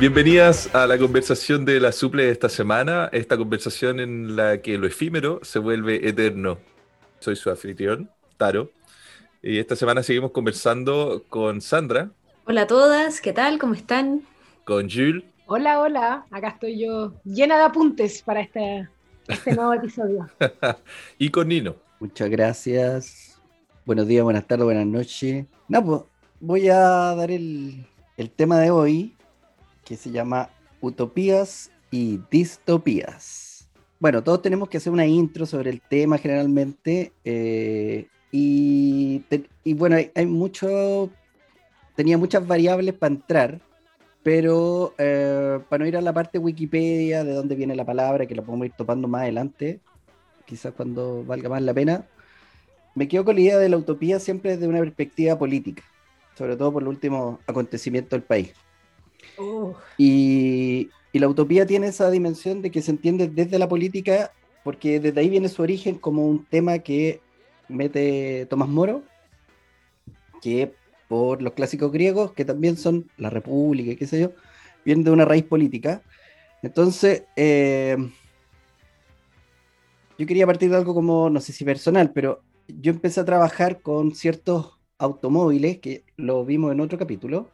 Bienvenidas a la conversación de la suple de esta semana, esta conversación en la que lo efímero se vuelve eterno. Soy su anfitrión, Taro, y esta semana seguimos conversando con Sandra. Hola a todas, ¿qué tal? ¿Cómo están? Con Jules. Hola, hola, acá estoy yo llena de apuntes para este, este nuevo episodio. y con Nino. Muchas gracias. Buenos días, buenas tardes, buenas noches. No, pues voy a dar el, el tema de hoy, que se llama Utopías y Distopías. Bueno, todos tenemos que hacer una intro sobre el tema generalmente. eh, y, te- y bueno, hay, hay mucho. Tenía muchas variables para entrar, pero eh, para no ir a la parte Wikipedia, de dónde viene la palabra, que la podemos ir topando más adelante, quizás cuando valga más la pena, me quedo con la idea de la utopía siempre desde una perspectiva política, sobre todo por los últimos acontecimientos del país. Oh, Y, y la utopía tiene esa dimensión de que se entiende desde la política, porque desde ahí viene su origen como un tema que mete Tomás Moro, que por los clásicos griegos, que también son la república y qué sé yo, vienen de una raíz política. Entonces, eh, yo quería partir de algo como, no sé si personal, pero yo empecé a trabajar con ciertos automóviles, que lo vimos en otro capítulo,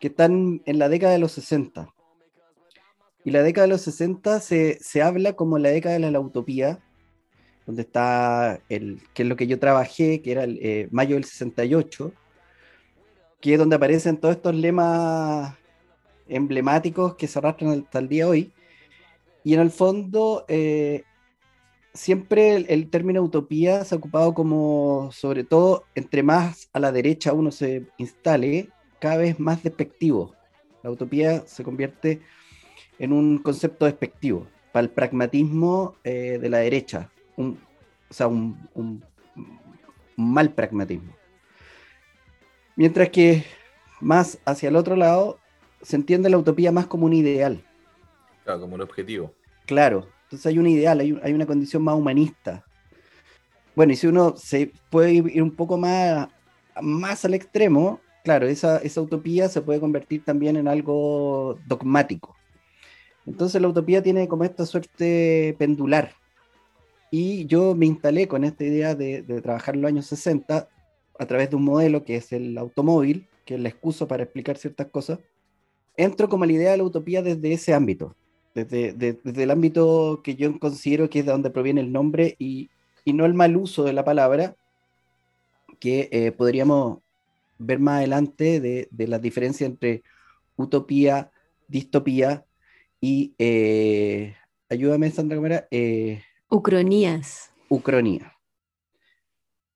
que están en la década de los 60. Y la década de los 60 se, se habla como la década de la utopía, donde está el, que es lo que yo trabajé, que era el eh, mayo del 68, que es donde aparecen todos estos lemas emblemáticos que se arrastran hasta el día de hoy. Y en el fondo, eh, siempre el, el término utopía se ha ocupado como, sobre todo, entre más a la derecha uno se instale, cada vez más despectivo. La utopía se convierte en un concepto despectivo para el pragmatismo eh, de la derecha, un, o sea, un, un- un mal pragmatismo. Mientras que más hacia el otro lado se entiende la utopía más como un ideal. Claro, como un objetivo. Claro, entonces hay un ideal, hay, hay una condición más humanista. Bueno, y si uno se puede ir un poco más, más al extremo, claro, esa, esa utopía se puede convertir también en algo dogmático. Entonces la utopía tiene como esta suerte pendular. Y yo me instalé con esta idea de, de trabajar los años 60 a través de un modelo que es el automóvil, que es la excusa para explicar ciertas cosas. Entro como la idea de la utopía desde ese ámbito desde, de- desde el ámbito que yo considero que es de donde proviene el nombre y, no el mal uso de la palabra, que eh, podríamos ver más adelante de, de la diferencia entre utopía, distopía y, eh, ayúdame Sandra Cámara, eh, Ucronías. ucronía.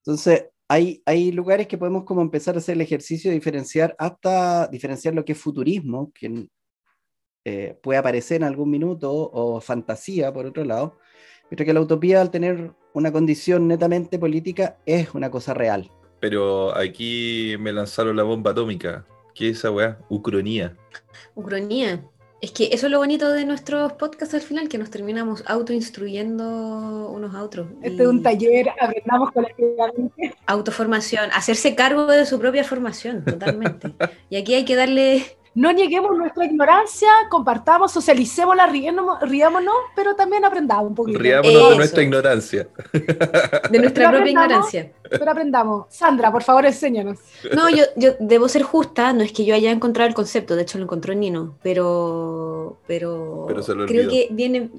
Entonces, hay, hay lugares que podemos como empezar a hacer el ejercicio de diferenciar hasta diferenciar lo que es futurismo, que eh, puede aparecer en algún minuto, o fantasía, por otro lado, pero que la utopía, al tener una condición netamente política, es una cosa real. Pero aquí me lanzaron la bomba atómica. ¿Qué es esa weá? Ucronía. Ucronía. Es que eso es lo bonito de nuestros podcasts al final, que nos terminamos autoinstruyendo unos a otros. este es un taller, aprendamos colectivamente. Autoformación, hacerse cargo de su propia formación, totalmente. y aquí hay que darle No nieguemos nuestra ignorancia, compartamos, socialicémosla, riámonos, pero también aprendamos un poquito. Riámonos de nuestra ignorancia. de nuestra Pero propia ignorancia. Pero aprendamos. Sandra, por favor, enséñanos. No, yo, yo debo ser justa, no es que yo haya encontrado el concepto, de hecho lo encontró Nino, pero, pero, Pero se lo creo olvidó. que viene,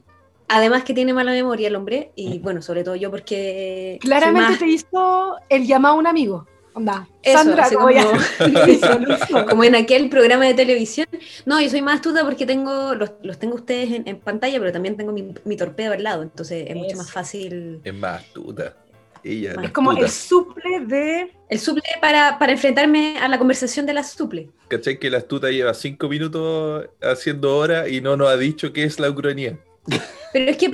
además que tiene mala memoria el hombre, y bueno, sobre todo yo porque Claramente más- te hizo el llamado a un amigo. Onda, Eso, Sandra, como como- en aquel programa de televisión. No, yo soy más astuta porque tengo, los, los tengo ustedes en, en pantalla, pero también tengo mi, mi torpedo al lado, entonces es mucho más fácil. Es más astuta. Ella es como astuta. el suple de... El suple para, para enfrentarme a la conversación de la suple. ¿Cachai que la astuta lleva cinco minutos haciendo hora y no nos ha dicho qué es la ucronía? Pero es que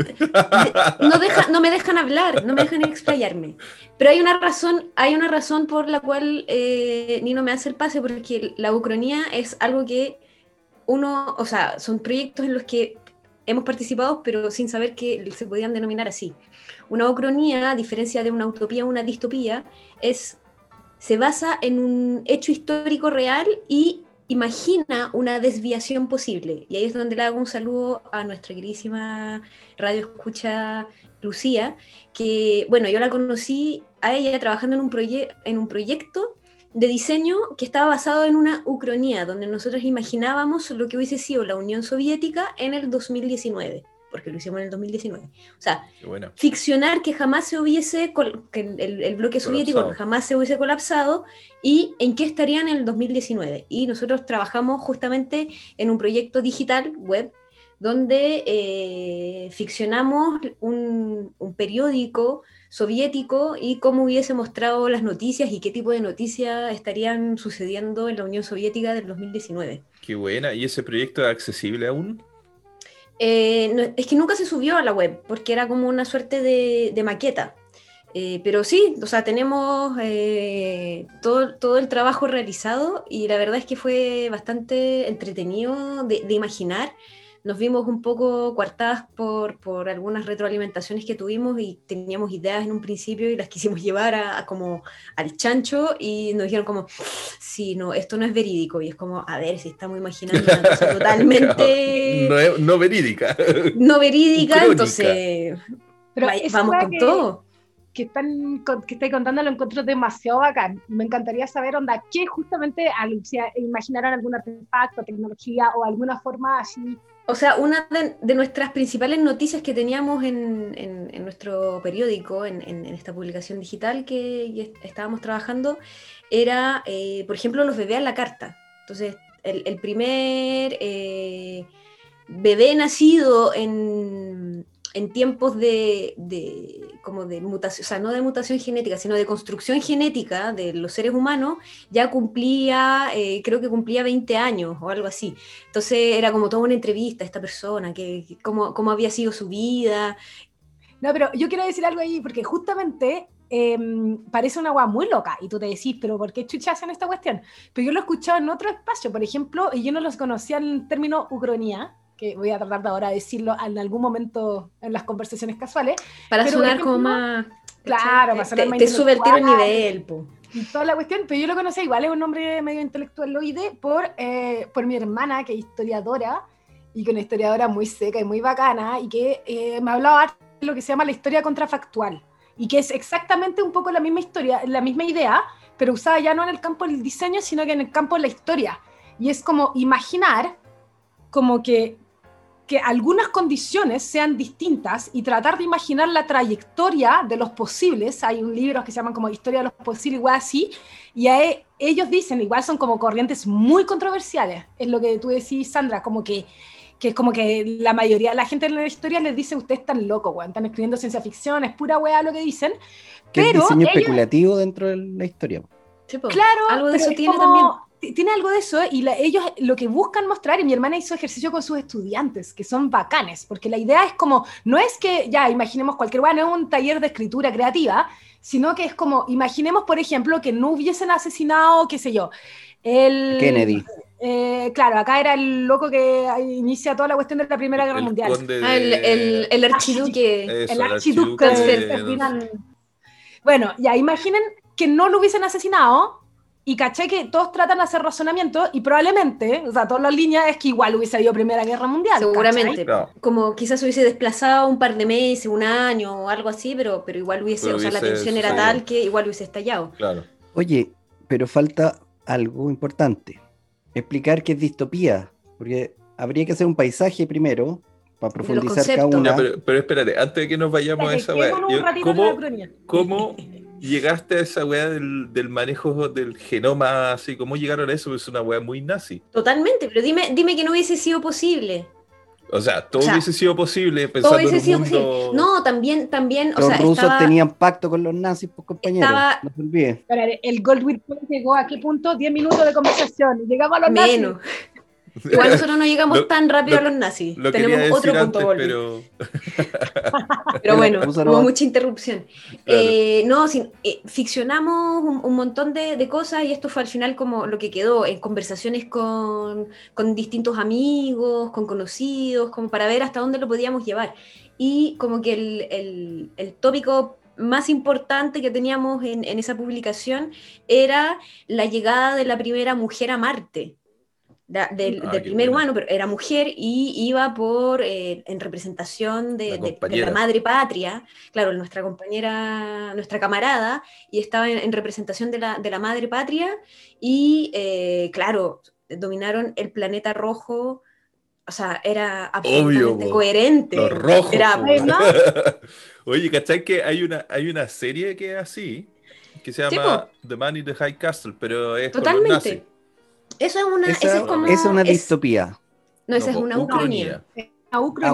no, me dejan hablar, no me dejan explayarme. Pero hay una razón, hay una razón por la cual eh, Nino me hace el pase, porque la ucronía es algo que uno, o sea, son proyectos en los que hemos participado, pero sin saber que se podían denominar así. Una ucronía, a diferencia de una utopía o una distopía, es, se basa en un hecho histórico real y imagina una desviación posible. Y ahí es donde le hago un saludo a nuestra queridísima radio escucha Lucía, que, bueno, yo la conocí a ella trabajando en un, en un proyecto de diseño que estaba basado en una ucronía, donde nosotros imaginábamos lo que hubiese sido la Unión Soviética en el 2019 porque lo hicimos en el 2019. O sea, ficcionar que jamás se hubiese, que el, bloque soviético jamás se hubiese colapsado y en qué estarían en el 2019. Y nosotros trabajamos justamente en un proyecto digital web donde eh, ficcionamos un, un, periódico soviético y cómo hubiese mostrado las noticias y qué tipo de noticias estarían sucediendo en la Unión Soviética del 2019. Qué buena. ¿Y ese proyecto es accesible aún? Eh, es que nunca se subió a la web, porque era como una suerte de, maqueta. Eh, pero sí, o sea, tenemos eh, todo, todo, el trabajo realizado y la verdad es que fue bastante entretenido de imaginar nos vimos un poco coartadas por, por, algunas retroalimentaciones que tuvimos y teníamos ideas en un principio y las quisimos llevar a, como al chancho y nos dijeron como, sí, no, esto no es verídico y es como, a ver, si estamos imaginando una cosa totalmente... no, no, verídica. No verídica, entonces... Pero vamos con todo que están que estáis contando lo encuentro demasiado bacán. Me encantaría saber, onda, qué justamente imaginaron algún artefacto, tecnología o alguna forma así o sea, una de, nuestras principales noticias que teníamos en, nuestro periódico, en, esta publicación digital que estábamos trabajando, era, eh, por ejemplo, los bebés a la carta. Entonces, el, primer eh, bebé nacido en, en tiempos de, como de mutación, o sea, no de mutación genética, sino de construcción genética de los seres humanos, ya cumplía, eh, creo que cumplía 20 años o algo así. Entonces era como toda una entrevista a esta persona, que, cómo, cómo, había sido su vida. No, pero yo quiero decir algo ahí, porque justamente em, parece una agua muy loca, y tú te decís, pero ¿por qué chuchas en esta cuestión? Pero yo lo he escuchado en otro espacio, por ejemplo, y yo no los conocía el término ucronía, que voy a tratar de ahora decirlo en algún momento en las conversaciones casuales. Para sonar como más... Claro, para sonar te, Te sube el tiro el nivel, po. Y toda la cuestión, pero yo lo conocí igual, es un nombre medio intelectualoide por, eh, por mi hermana, que es historiadora, y que una historiadora muy seca y muy bacana, y que eh, me hablaba de lo que se llama la historia contrafactual, y que es exactamente un poco la misma historia, la misma idea, pero usada ya no en el campo del diseño, sino que en el campo de la historia. Y es como imaginar como que que algunas condiciones sean distintas y tratar de imaginar la trayectoria de los posibles. Hay un libro que se llama como Historia de los posibles, igual así, y e, ellos dicen, igual son como corrientes muy controversiales, es lo que tú decís, Sandra, como que que es como que la mayoría de la gente en la historia les dice, ustedes están locos, weón, están escribiendo ciencia ficción, es pura weá lo que dicen. Que pero es diseño especulativo dentro de la historia. claro, algo de eso tiene también tiene algo de eso y ellos lo que buscan mostrar, y mi hermana hizo ejercicio con sus estudiantes, que son bacanes, porque la idea es como, no es que ya imaginemos cualquier, bueno, es un taller de escritura creativa, sino que es como, imaginemos, por ejemplo, que no hubiesen asesinado, qué sé yo, el... Kennedy. Eh, claro, acá era el loco que inicia toda la cuestión de la Primera Guerra Mundial. Ah, el, el, archiduque. el archiduque. Bueno, ya imaginen que no lo hubiesen asesinado, y caché que todos tratan de hacer razonamiento y probablemente, o sea, todas las líneas es que igual hubiese habido Primera Guerra Mundial. Seguramente. Como quizás hubiese desplazado un par de meses, un año o algo así, pero, pero igual hubiese, o sea, la tensión era tal que igual hubiese estallado. Claro. Oye, pero falta algo importante. Explicar qué es distopía, porque habría que hacer un paisaje primero para profundizar cada una. pero, espérate, antes de que nos vayamos a esa ¿cómo, ¿cómo llegaste a esa weá del, manejo del genoma, así? ¿Cómo llegaron a eso? Es una weá muy nazi. Totalmente, pero dime, dime que no hubiese sido posible. O sea, todo hubiese sido posible pensando todo hubiese en un sido posible. No, también, también, los rusos tenían pacto con los nazis, pues compañeros, no se olvide. El Goldwyn llegó a qué punto? 10 minutos de conversación. Llegamos a los Menos. nazis. Igual nosotros no llegamos Lo- tan rápido lo- a los nazis. Lo Tenemos otro punto antes, pero Pero bueno, hubo mucha interrupción. Claro. Eh, no, sin- eh, ficcionamos un, un montón de, de cosas y esto fue al final como lo que quedó en conversaciones con, con distintos amigos, con conocidos, como para ver hasta dónde lo podíamos llevar. Y como que el, el- el tópico más importante que teníamos en, en esa publicación era la llegada de la primera mujer a Marte. Del, Ah, primer humano, pero era mujer y iba por eh, en representación de, La de- de madre patria, claro, nuestra compañera, nuestra camarada, y estaba en, en representación de la, de la madre patria, y eh, claro, dominaron el planeta rojo, o sea, era absolutamente po. coherente. los rojos. Era. ¿verdad? Oye, ¿cachai que hay una, hay una serie que es así? Que se Sí, llama The Man in the High Castle, pero es totalmente. Eso es una, Esa, esa es como... es una es- distopía. no, esa No, es una Ucronía. ucronía. A Ah,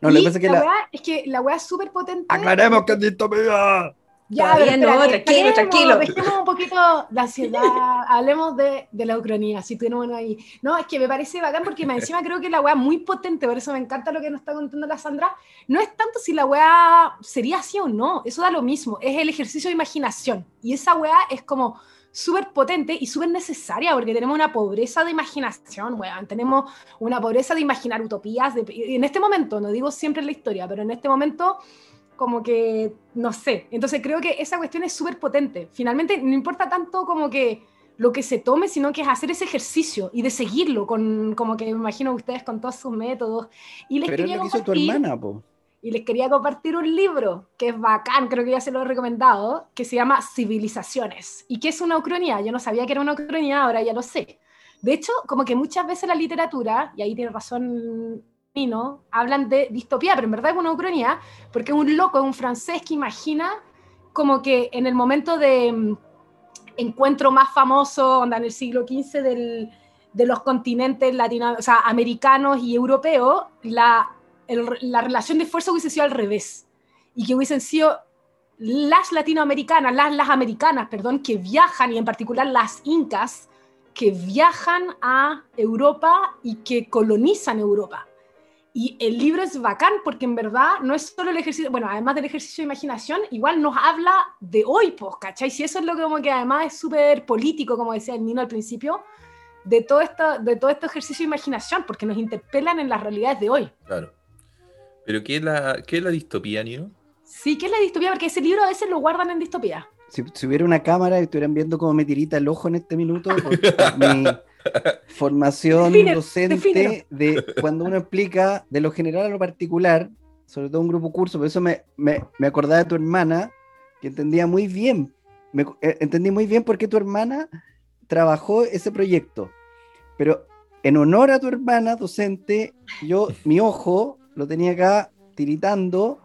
no, lo que Y pasa es que la la. weá es que la weá es súper potente. Aclaremos que es distopía. Ya, Todavía no, tranquilo, tranquilo. Dejemos un poquito la ansiedad, hablemos de, de la Ucrania, si tenemos uno ahí. No, es que me parece bacán porque más encima creo que la weá es muy potente, por eso me encanta lo que nos está contando la Sandra. No es tanto si la weá sería así o no, eso da lo mismo, es el ejercicio de imaginación. Y esa weá es como súper potente y súper necesaria porque tenemos una pobreza de imaginación, weón. Tenemos una pobreza de imaginar utopías. de- en este momento, no digo siempre en la historia, pero en este momento como que, no sé. Entonces creo que esa cuestión es súper potente. Finalmente, no importa tanto como que lo que se tome, sino que es hacer ese ejercicio y de seguirlo, con, como que me imagino ustedes con todos sus métodos. Y les Pero es quería lo que hizo tu hermana, po. Y les quería compartir un libro que es bacán, creo que ya se lo he recomendado, que se llama Civilizaciones. ¿Y que es una ucronía? Yo no sabía que era una ucronía, ahora ya lo sé. De hecho, como que muchas veces la literatura, y ahí tiene razón Nino, hablan de distopía, pero en verdad es una ucronía, porque es un loco, es un francés que imagina como que en el momento de mm, encuentro más famoso, onda en el siglo XV del, de los continentes latino, o sea, americanos y europeos, la, el- la relación de fuerza hubiese sido al revés. Y que hubiesen sido las latinoamericanas, las, las americanas, perdón, que viajan, y en particular las incas, que viajan a Europa y que colonizan Europa. Y el libro es bacán porque en verdad no es solo el ejercicio, bueno, además del ejercicio de imaginación, igual nos habla de hoy, pues, ¿cachai? Si eso es lo que como que además es súper político, como decía el Nino al principio, de todo, esto, de todo este ejercicio de imaginación, porque nos interpelan en las realidades de hoy. Claro. Pero ¿qué es la, qué es la distopía, Nino? Sí, que es la distopía, porque ese libro a veces lo guardan en distopía. Si, si hubiera una cámara y estuvieran viendo cómo me tirita el ojo en este minuto, mi formación Defínelo, docente defínelo. de cuando uno explica de lo general a lo particular, sobre todo un grupo curso, por eso me, me, me acordaba de tu hermana, que entendía muy bien, me, eh, entendí muy bien por qué tu hermana trabajó ese proyecto. Pero en honor a tu hermana docente, yo mi ojo lo tenía acá tiritando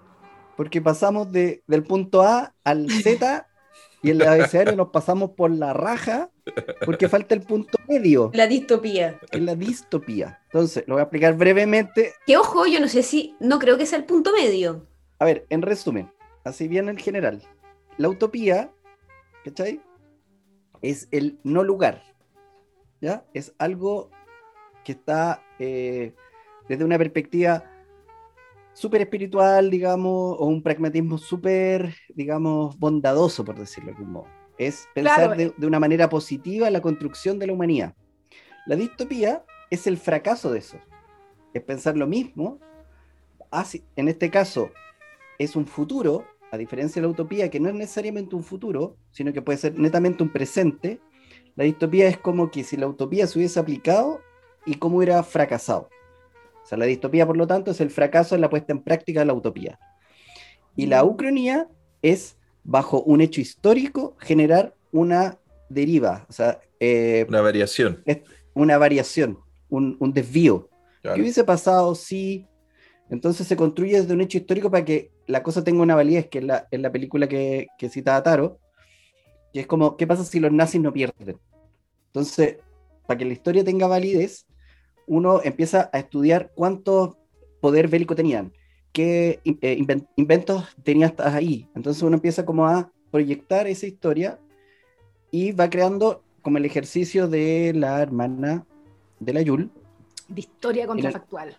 porque pasamos de, del punto A al Z y en el abecedario nos pasamos por la raja porque falta el punto medio, La distopía. es la distopía. Entonces, lo voy a explicar brevemente. Que ojo, yo no sé si, no creo que sea el punto medio. A ver, en resumen, así bien en general, la utopía, ¿cachai? Es el no lugar, ¿ya? Es algo que está eh, desde una perspectiva súper espiritual, digamos, o un pragmatismo súper, digamos, bondadoso, por decirlo de algún modo. Es pensar Claro. de, de una manera positiva la construcción de la humanidad. La distopía es el fracaso de eso. Es pensar lo mismo, así- en este caso, es un futuro, a diferencia de la utopía, que no es necesariamente un futuro, sino que puede ser netamente un presente. La distopía es como que si la utopía se hubiese aplicado y cómo hubiera fracasado. O sea, la distopía, por lo tanto, es el fracaso en la puesta en práctica de la utopía. Y la ucronía es, bajo un hecho histórico, generar una deriva, o sea, eh, Una variación. una variación, un, un desvío. Claro. ¿Qué hubiese pasado si entonces se construye desde un hecho histórico para que la cosa tenga una validez, que es la, es la película que, que citaba Taro, que es como, ¿qué pasa si los nazis no pierden? Entonces, para que la historia tenga validez, uno empieza a estudiar cuánto poder bélico tenían, qué eh, inven- inventos tenía hasta ahí. Entonces uno empieza como a proyectar esa historia y va creando como el ejercicio de la hermana de la Yul. De historia el- contrafactual.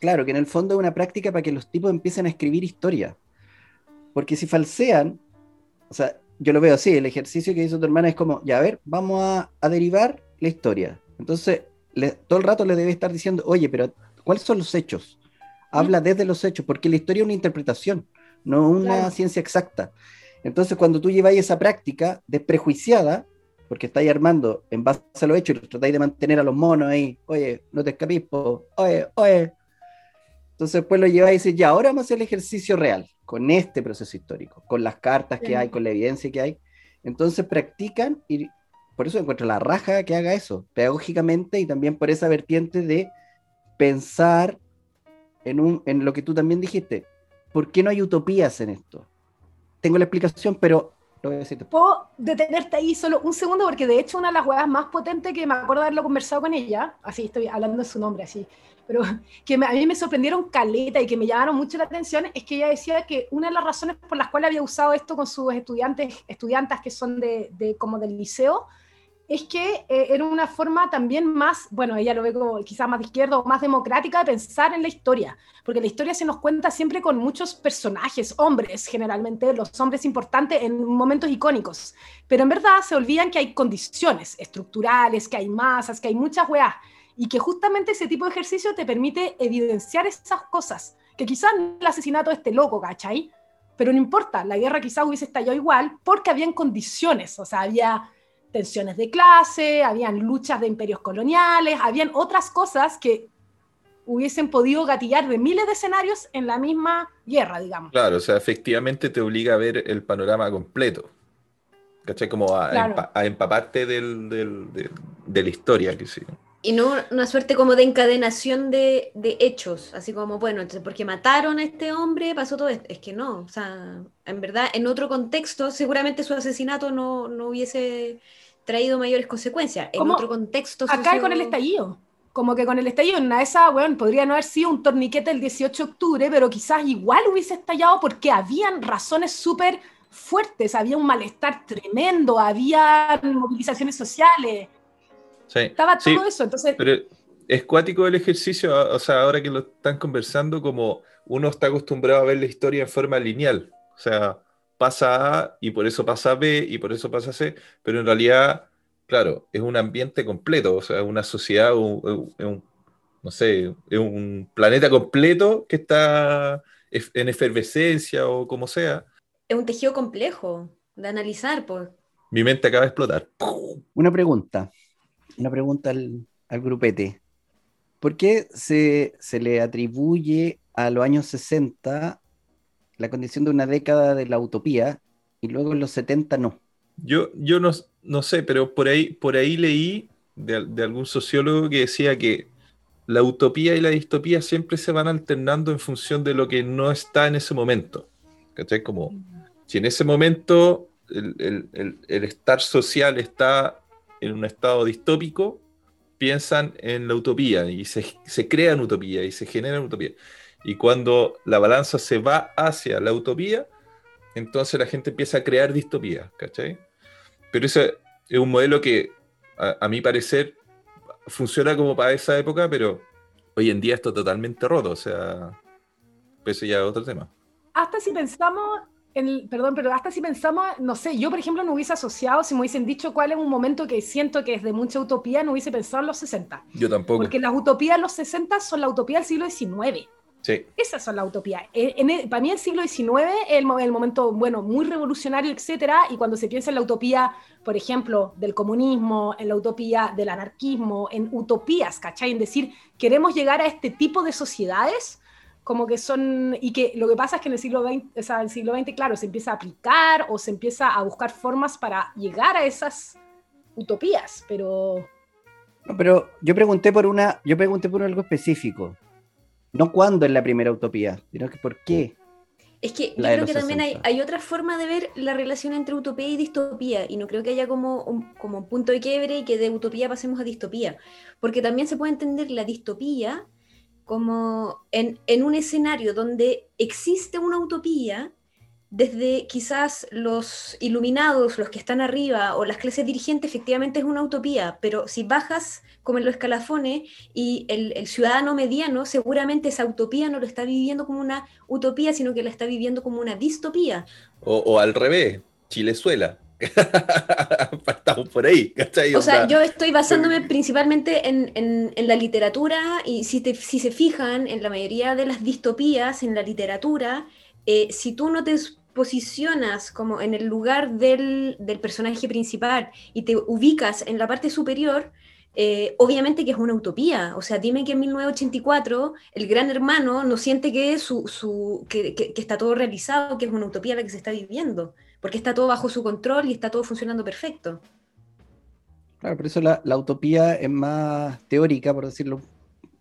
Claro, que en el fondo es una práctica para que los tipos empiecen a escribir historia. Porque si falsean, o sea, yo lo veo así, el ejercicio que hizo tu hermana es como, ya a ver, vamos a, a derivar la historia. Entonces, le- todo el rato le debe estar diciendo, oye, pero ¿cuáles son los hechos? Habla desde los hechos, porque la historia es una interpretación, no una Claro. ciencia exacta. Entonces, cuando tú lleváis esa práctica desprejuiciada, porque estáis armando en base a los hechos y tratáis de mantener a los monos ahí, oye, no te escapís, po, oye, oye. Entonces después lo lleváis y dices, ya, ahora vamos a hacer el ejercicio real, con este proceso histórico, con las cartas que Sí. hay, con la evidencia que hay. Entonces practican y por eso encuentro la raja que haga eso, pedagógicamente y también por esa vertiente de pensar en, un, en lo que tú también dijiste. ¿Por qué no hay utopías en esto? Tengo la explicación, pero lo voy a decir. Puedo detenerte ahí solo un segundo, porque de hecho una de las huevas más potentes que me acuerdo de haberlo conversado con ella, así estoy hablando de su nombre, así, pero que me- a mí me sorprendieron caleta y que me llamaron mucho la atención, es que ella decía que una de las razones por las cuales había usado esto con sus estudiantes, estudiantas que son de, de como del liceo, es que eh, era una forma también más, bueno, ella lo ve como quizás más de izquierda o más democrática de pensar en la historia, porque la historia se nos cuenta siempre con muchos personajes, hombres generalmente, los hombres importantes en momentos icónicos, pero en verdad se olvidan que hay condiciones estructurales, que hay masas, que hay muchas weas, y que justamente ese tipo de ejercicio te permite evidenciar esas cosas, que quizás el asesinato de este loco, ¿cachai? Pero no importa, la guerra quizás hubiese estallado igual porque habían condiciones, o sea, había tensiones de clase, habían luchas de imperios coloniales, habían otras cosas que hubiesen podido gatillar de miles de escenarios en la misma guerra, digamos. Claro, o sea, efectivamente te obliga a ver el panorama completo. ¿Cachai? Como a, Claro. empa- a empaparte del, del- de, de la historia, que sí. Y no una suerte como de encadenación de, de hechos, así como, bueno, entonces porque mataron a este hombre pasó todo esto. Es que no, o sea, en verdad, en otro contexto, seguramente su asesinato no, no hubiese traído mayores consecuencias. En otro contexto. Acá socio- con el estallido. Como que con el estallido, en una de esas, weón, podría no haber sido un torniquete el 18 de octubre, pero quizás igual hubiese estallado porque habían razones súper fuertes, había un malestar tremendo, había movilizaciones sociales, Sí, estaba sí, todo eso. Entonces, pero es cuático el ejercicio, o sea, ahora que lo están conversando, como uno está acostumbrado a ver la historia en forma lineal. O sea, pasa A y por eso pasa B y por eso pasa C, pero en realidad, claro, es un ambiente completo, o sea, una sociedad, un- un- un- no sé, es un planeta completo que está en efervescencia o como sea. Es un tejido complejo de analizar, pues. Mi mente acaba de explotar. Una pregunta, una pregunta al, al grupete. ¿Por qué se, se le atribuye a los años 60 la condición de una década de la utopía y luego en los 70 no? Yo, yo no, no sé, pero por ahí, por ahí leí de, al- de algún sociólogo que decía que la utopía y la distopía siempre se van alternando en función de lo que no está en ese momento. ¿Cachai? Como si en ese momento el, el- el- el estar social está en un estado distópico, piensan en la utopía y se, se crean utopía y se generan utopía. Y cuando la balanza se va hacia la utopía, entonces la gente empieza a crear distopía, ¿cachai? Pero ese es un modelo que, a, a mi parecer, funciona como para esa época, pero hoy en día está totalmente roto, o sea, eso ya es otro tema. hasta si pensamos, en el- perdón, pero hasta si pensamos, no sé, yo por ejemplo no hubiese asociado, si me hubiesen dicho cuál es un momento que siento que es de mucha utopía, no hubiese pensado en los 60. Yo tampoco. Porque las utopías de los 60 son la utopía del siglo XIX. Sí, Esas son las utopías. El- para mí el siglo XIX es el, el momento, bueno, muy revolucionario, etcétera, y cuando se piensa en la utopía, por ejemplo, del comunismo, en la utopía del anarquismo, en utopías, ¿cachai? En decir, queremos llegar a este tipo de sociedades, como que son, y que lo que pasa es que en el siglo XX, o sea, el siglo XX, claro, se empieza a aplicar o se empieza a buscar formas para llegar a esas utopías, pero... No, pero yo pregunté por una, yo pregunté por algo específico. No cuándo es la primera utopía, sino que por qué. Es que yo creo que también hay, 60. hay otra forma de ver la relación entre utopía y distopía, y no creo que haya como un, como un punto de quiebre y que de utopía pasemos a distopía, porque también se puede entender la distopía como en, en un escenario donde existe una utopía desde quizás los iluminados, los que están arriba, o las clases dirigentes, efectivamente es una utopía, pero si bajas como en los escalafones y el, ciudadano mediano, seguramente esa utopía no lo está viviendo como una utopía, sino que la está viviendo como una distopía. O, al revés, Chilezuela. Estamos por ahí, O sea, yo estoy basándome principalmente en, la literatura y si, si se fijan en la mayoría de las distopías en la literatura, eh, si tú no te posicionas como en el lugar del, personaje principal y te ubicas en la parte superior, eh, obviamente que es una utopía. O sea, dime que en 1984 el gran hermano no siente que, su, que, está todo realizado, que es una utopía la que se está viviendo, porque está todo bajo su control y está todo funcionando perfecto. Claro, por eso la, utopía es más teórica, por decirlo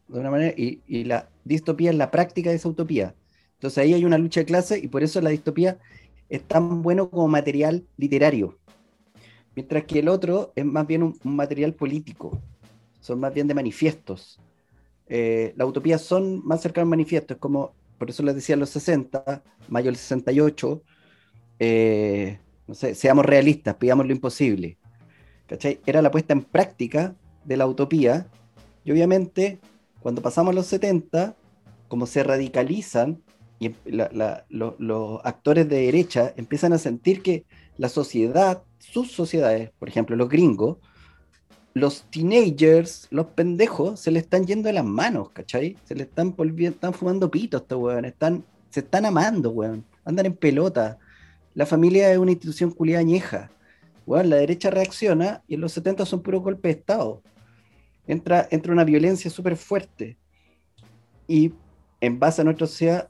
de una manera, y, y la distopía es la práctica de esa utopía. Entonces ahí hay una lucha de clase y por eso la distopía es tan bueno como material literario. Mientras que el otro es más bien un, material político, son más bien de manifiestos. Eh, las utopías son más cercanas a manifiestos, como por eso les decía los 60, mayo del 68, eh, no sé, seamos realistas, pidamos lo imposible. ¿Cachai? Era la puesta en práctica de la utopía, y obviamente cuando pasamos los 70, como se radicalizan y los actores de derecha empiezan a sentir que la sociedad, sus sociedades, por ejemplo, los gringos, los teenagers, los pendejos, se le están yendo de las manos, ¿cachai? Se le están están fumando pitos estos weón, están, se están amando, weón, andan en pelota. La familia es una institución culiada añeja. Weón, la derecha reacciona y en los 70 son puro golpe de Estado. Entra, entra una violencia súper fuerte. Y en base a nuestra sociedad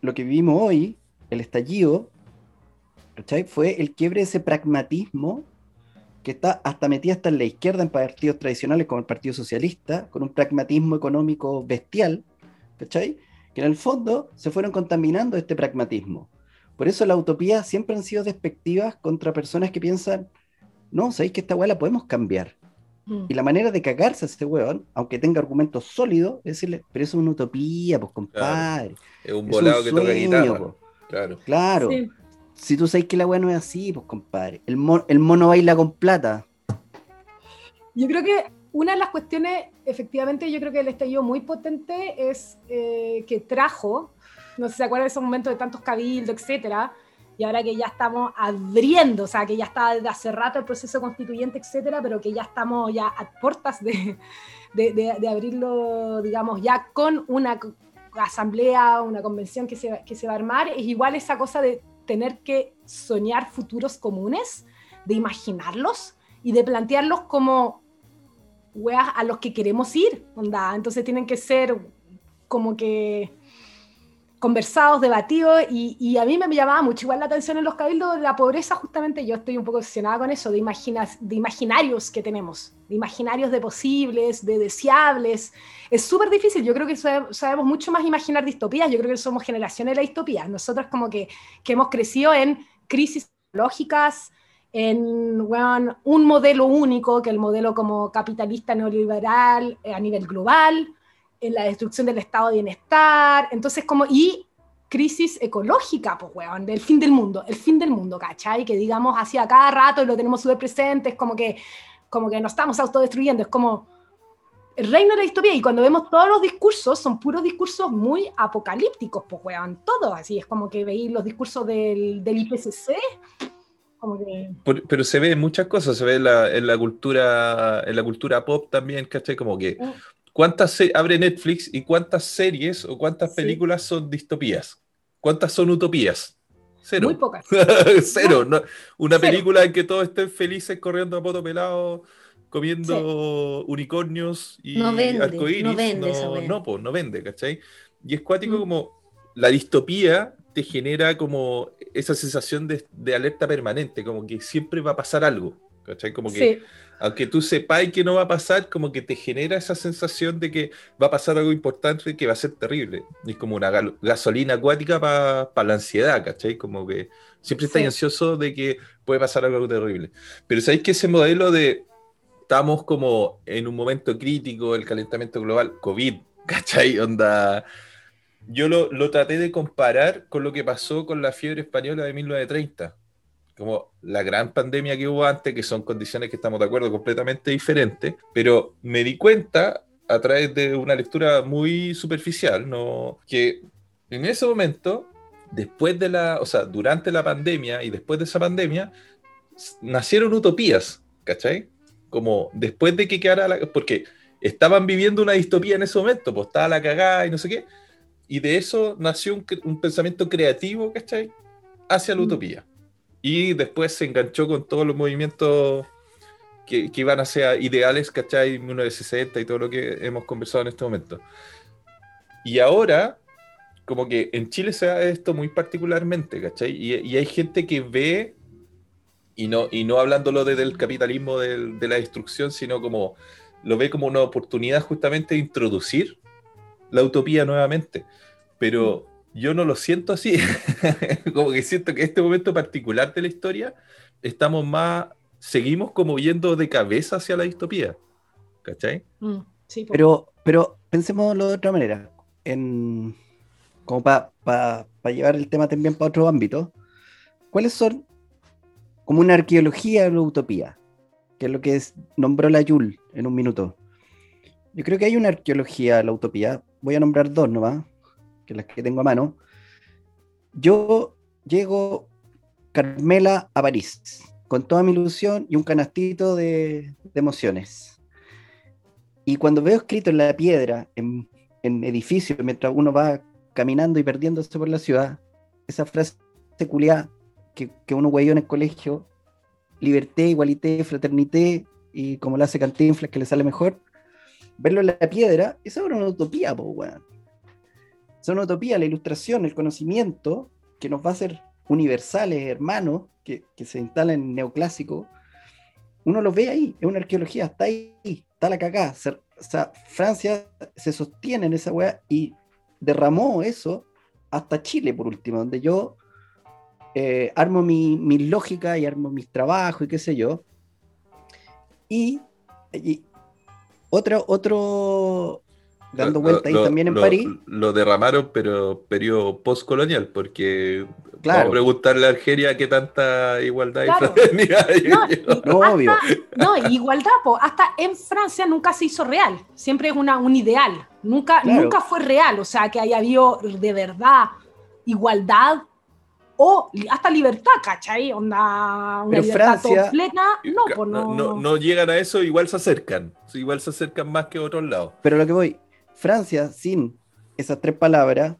lo que vivimos hoy, el estallido, fue el quiebre de ese pragmatismo que está hasta metido hasta en la izquierda en partidos tradicionales como el Partido Socialista, con un pragmatismo económico bestial, ¿cachai? que en el fondo se fueron contaminando este pragmatismo. Por eso las utopías siempre han sido despectivas contra personas que piensan, no, sabéis que esta weá la podemos cambiar. Mm. Y la manera de cagarse a este weón, aunque tenga argumentos sólidos, es decirle, pero eso es una utopía, pues compadre. Es un volado que toca guitarra. Claro. Claro. Si tú sabes que la weá no es así, pues compadre. El, el mono baila con plata. Yo creo que una de las cuestiones, efectivamente, yo creo que el estallido muy potente es eh, que trajo, no sé si se acuerdan de esos momentos de tantos cabildos, etcétera, y ahora que ya estamos abriendo, o sea, que ya está desde hace rato el proceso constituyente, etcétera, pero que ya estamos ya a puertas de, de, abrirlo, digamos, ya con una asamblea, una convención que se, que se va a armar, es igual esa cosa de tener que soñar futuros comunes, de imaginarlos y de plantearlos como weas a los que queremos ir, onda. Entonces tienen que ser como que conversados, debatidos, y, a mí me llamaba mucho igual la atención en los cabildos de la pobreza, justamente yo estoy un poco obsesionada con eso, de, de imaginarios que tenemos, de imaginarios de posibles, de deseables. Es súper difícil, yo creo que sabemos mucho más imaginar distopías, yo creo que somos generaciones de la distopía, nosotros como que, que hemos crecido en crisis lógicas, en un modelo único, que el modelo como capitalista neoliberal eh, a nivel global, en la destrucción del estado de bienestar, entonces como, y crisis ecológica, pues, weón, del fin del mundo, el fin del mundo, ¿cachai? Que digamos así a cada rato y lo tenemos súper presente, es como que, como que nos estamos autodestruyendo, es como el reino de la distopía, y cuando vemos todos los discursos, son puros discursos muy apocalípticos, pues, weón, todo así, es como que veis los discursos del, del IPCC, como que... Pero, se ve muchas cosas, se ve en la, en la, cultura, en la cultura pop también, ¿cachai? Como que mm. ¿Cuántas abre Netflix y cuántas series o cuántas películas son distopías? ¿Cuántas son utopías? Cero. Muy pocas. Cero. Una película en que todos estén felices corriendo a poto pelado, comiendo unicornios y no arcoíris. No vende, no, no, pues, no vende, ¿cachai? Y es cuático mm. como la distopía te genera como esa sensación de, de, alerta permanente, como que siempre va a pasar algo, ¿cachai? Como que aunque tú sepáis que no va a pasar, como que te genera esa sensación de que va a pasar algo importante y que va a ser terrible. es como una gasolina acuática para la ansiedad, ¿cachai? Como que siempre estás ansioso de que puede pasar algo terrible. Pero sabéis que ese modelo de estamos como en un momento crítico, el calentamiento global, COVID, ¿cachai? Onda. yo lo, lo traté de comparar con lo que pasó con la fiebre española de 1930 como la gran pandemia que hubo antes, que son condiciones que estamos de acuerdo completamente diferentes, pero me di cuenta a través de una lectura muy superficial, ¿no? que en ese momento, después de la, o sea, durante la pandemia y después de esa pandemia, nacieron utopías, ¿cachai? Como después de que quedara la... Porque estaban viviendo una distopía en ese momento, pues estaba la cagada y no sé qué, y de eso nació un, un pensamiento creativo, ¿cachai? Hacia la mm. utopía. Y después se enganchó con todos los movimientos que, que iban a ser ideales, ¿cachai? 1960 y todo lo que hemos conversado en este momento. Y ahora, como que en Chile se da esto muy particularmente, ¿cachai? Y, y hay gente que ve, y no, y no hablándolo desde el capitalismo de la destrucción, sino como lo ve como una oportunidad justamente de introducir la utopía nuevamente. Pero yo no lo siento así. como que siento que este momento particular de la historia estamos más, seguimos como yendo de cabeza hacia la distopía. ¿Cachai? Mm, sí, pero, pero pensémoslo de otra manera. En, como para llevar el tema también para otro ámbito. ¿Cuáles son como una arqueología de la utopía? Que es lo que es, nombró la Yul en un minuto. Yo creo que hay una arqueología de la utopía. Voy a nombrar dos nomás que las que tengo a mano, yo llego Carmela a París, con toda mi ilusión y un canastito de, emociones. Y cuando veo escrito en la piedra, en, en edificios, mientras uno va caminando y perdiéndose por la ciudad, esa frase culiada que, que uno güeyó en el colegio, liberté, igualité, fraternité, y como la hace Cantinflas, que le sale mejor, verlo en la piedra, esa es una utopía, po, weón son utopía, la ilustración, el conocimiento, que nos va a hacer universales, hermanos, que, se instalan en neoclásico, uno lo ve ahí, es una arqueología, está ahí, está la cagada. O sea, Francia se sostiene en esa weá y derramó eso hasta Chile, por último, donde yo eh, armo mi, mi, lógica y armo mis trabajos y qué sé yo. Y, y otro, otro, dando vuelta ahí también en París. Lo derramaron, pero periodo postcolonial, porque claro. vamos a preguntarle a Argelia qué tanta igualdad y fraternidad no, obvio. No, igualdad, hasta en Francia nunca se hizo real, siempre es una, un ideal, nunca, nunca fue real, o sea, que haya habido de verdad igualdad o hasta libertad, ¿cachai? Onda, una libertad completa. No, no, no, no, llegan a eso, igual se acercan. Igual se acercan más que otros lados. Pero lo que voy, Francia sin esas tres palabras,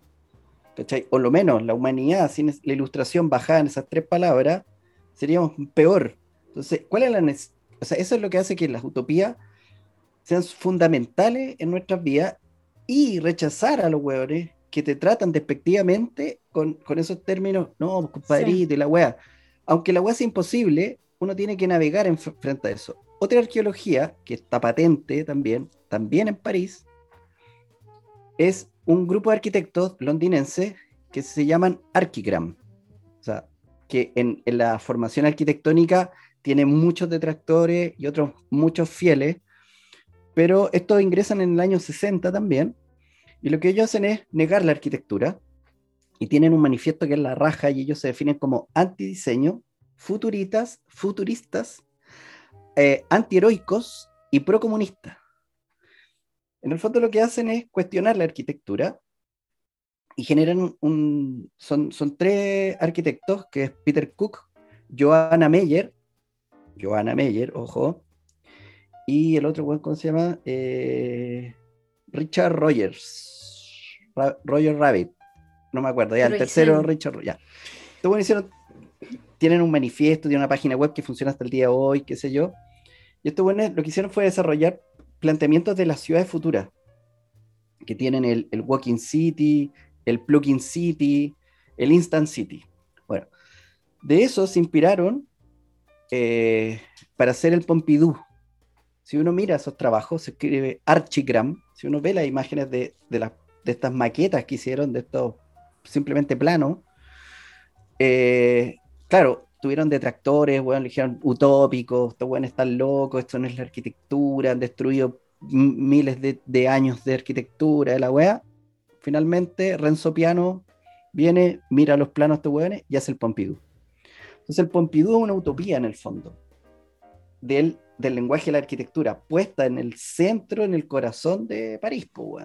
O lo menos la humanidad sin la ilustración bajada en esas tres palabras, seríamos peor. Entonces, ¿cuál es la O sea, eso es lo que hace que las utopías sean fundamentales en nuestras vidas y rechazar a los hueones que te tratan despectivamente con, esos términos, no, pues, compadrito y la wea. Aunque la wea sea imposible, uno tiene que navegar en frente a eso. Otra arqueología que está patente también, también en París, es un grupo de arquitectos londinenses que se llaman Archigram. O sea, que en, la formación arquitectónica tiene muchos detractores y otros muchos fieles, pero estos ingresan en el año 60 también, y lo que ellos hacen es negar la arquitectura, y tienen un manifiesto que es la raja, y ellos se definen como antidiseño, futuritas, futuristas, eh, antiheroicos y procomunistas. En el fondo lo que hacen es cuestionar la arquitectura y generan un... Son, son tres arquitectos, que es Peter Cook, Joanna Meyer, Joanna Meyer, ojo, y el otro, ¿cómo se llama? Eh, Richard Rogers, Roger Rabbit, no me acuerdo, ya, el tercero, Richard, ya. hicieron, tienen un manifiesto, tienen una página web que funciona hasta el día de hoy, qué sé yo. Y esto bueno, lo que hicieron fue desarrollar planteamientos de las ciudades futuras, que tienen el, Walking City, el Plugin City, el Instant City. Bueno, de eso se inspiraron eh, para hacer el Pompidou. Si uno mira esos trabajos, se escribe Archigram, si uno ve las imágenes de, de, estas maquetas que hicieron, de estos simplemente planos, eh, claro, tuvieron detractores, bueno, le dijeron utópicos, estos buenos están locos, esto no es la arquitectura, han destruido miles de, años de arquitectura de la weá. finalmente Renzo Piano viene, mira los planos de hueones y hace el Pompidou. Entonces el Pompidou es una utopía en el fondo del, del lenguaje de la arquitectura, puesta en el centro, en el corazón de París. Pues,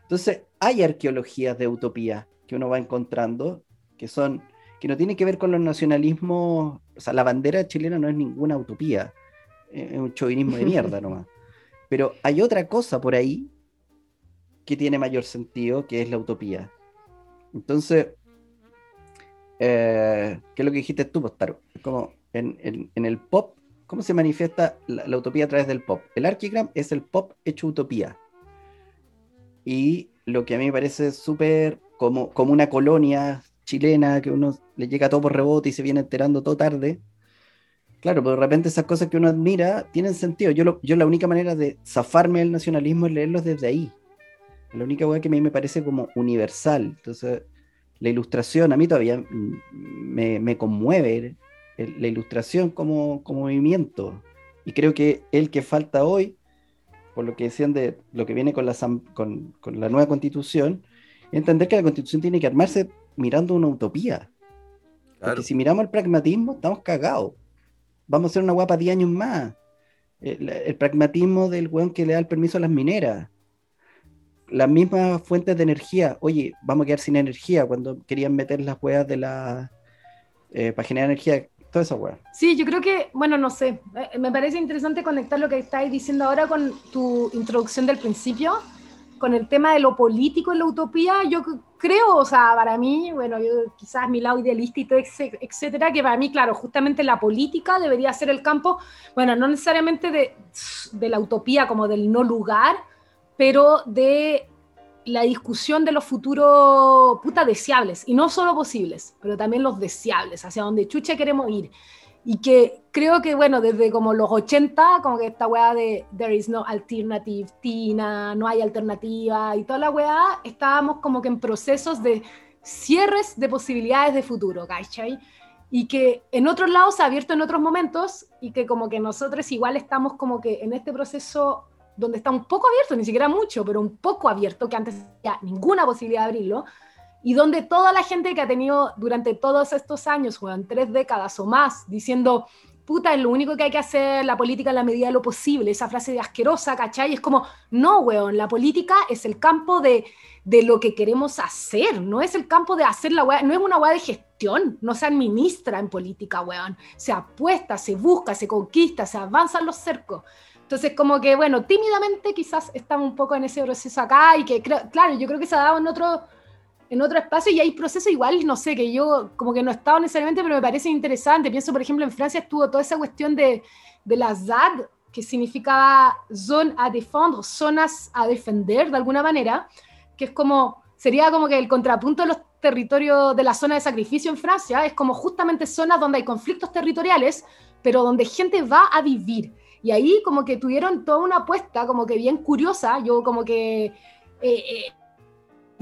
Entonces hay arqueologías de utopía que uno va encontrando que son que no tienen que ver con los nacionalismos, o sea, la bandera chilena no es ninguna utopía, es un chauvinismo de mierda nomás. Pero hay otra cosa por ahí que tiene mayor sentido, que es la utopía. Entonces, eh, ¿qué es lo que dijiste tú, Postaro? Como en, el pop, ¿cómo se manifiesta la, utopía a través del pop? El archigram es el pop hecho utopía. Y lo que a mí me parece súper como, como una colonia chilena que uno le llega todo por rebote y se viene enterando todo tarde. Claro, pero de repente esas cosas que uno admira tienen sentido. Yo, yo la única manera de zafarme del nacionalismo es leerlos desde ahí. La única cosa que a mí me parece como universal. Entonces, la ilustración a mí todavía me, conmueve la ilustración como, como, movimiento. Y creo que el que falta hoy, por lo que decían de lo que viene con la, con, con la nueva constitución, entender que la constitución tiene que armarse mirando una utopía. Porque si miramos el pragmatismo, estamos cagados. Vamos a hacer una guapa 10 años más. El, pragmatismo del weón que le da el permiso a las mineras. Las mismas fuentes de energía. Oye, vamos a quedar sin energía cuando querían meter las weas de la. Eh, para generar energía. Toda esa wea. Sí, yo creo que, bueno, no sé. Eh, me parece interesante conectar lo que estáis diciendo ahora con tu introducción del principio con el tema de lo político en la utopía, yo creo, o sea, para mí, bueno, yo quizás mi lado idealista y todo, etcétera, que para mí, claro, justamente la política debería ser el campo, bueno, no necesariamente de, de la utopía como del no lugar, pero de la discusión de los futuros puta deseables, y no solo posibles, pero también los deseables, hacia donde chucha queremos ir y que creo que, bueno, desde como los 80, como que esta weá de there is no alternative, Tina, no hay alternativa y toda la weá, estábamos como que en procesos de cierres de posibilidades de futuro, ¿cachai? Y que en otros lados se ha abierto en otros momentos y que como que nosotros igual estamos como que en este proceso donde está un poco abierto, ni siquiera mucho, pero un poco abierto, que antes ya ninguna posibilidad de abrirlo, y donde toda la gente que ha tenido durante todos estos años, juegan tres décadas o más, diciendo, puta, es lo único que hay que hacer, la política en la medida de lo posible, esa frase de asquerosa, ¿cachai? Es como, no, weón, la política es el campo de, de lo que queremos hacer, no es el campo de hacer la weá, no es una weá de gestión, no se administra en política, weón, se apuesta, se busca, se conquista, se avanzan los cercos. Entonces, como que, bueno, tímidamente quizás estamos un poco en ese proceso acá y que, claro, yo creo que se ha dado en otro en otro espacio y hay procesos igual, no sé, que yo como que no he estado necesariamente, pero me parece interesante. Pienso, por ejemplo, en Francia estuvo toda esa cuestión de, de la ZAD, que significaba zone a défendre, zonas a defender de alguna manera, que es como, sería como que el contrapunto de los territorios de la zona de sacrificio en Francia, es como justamente zonas donde hay conflictos territoriales, pero donde gente va a vivir. Y ahí como que tuvieron toda una apuesta como que bien curiosa, yo como que... Eh, eh,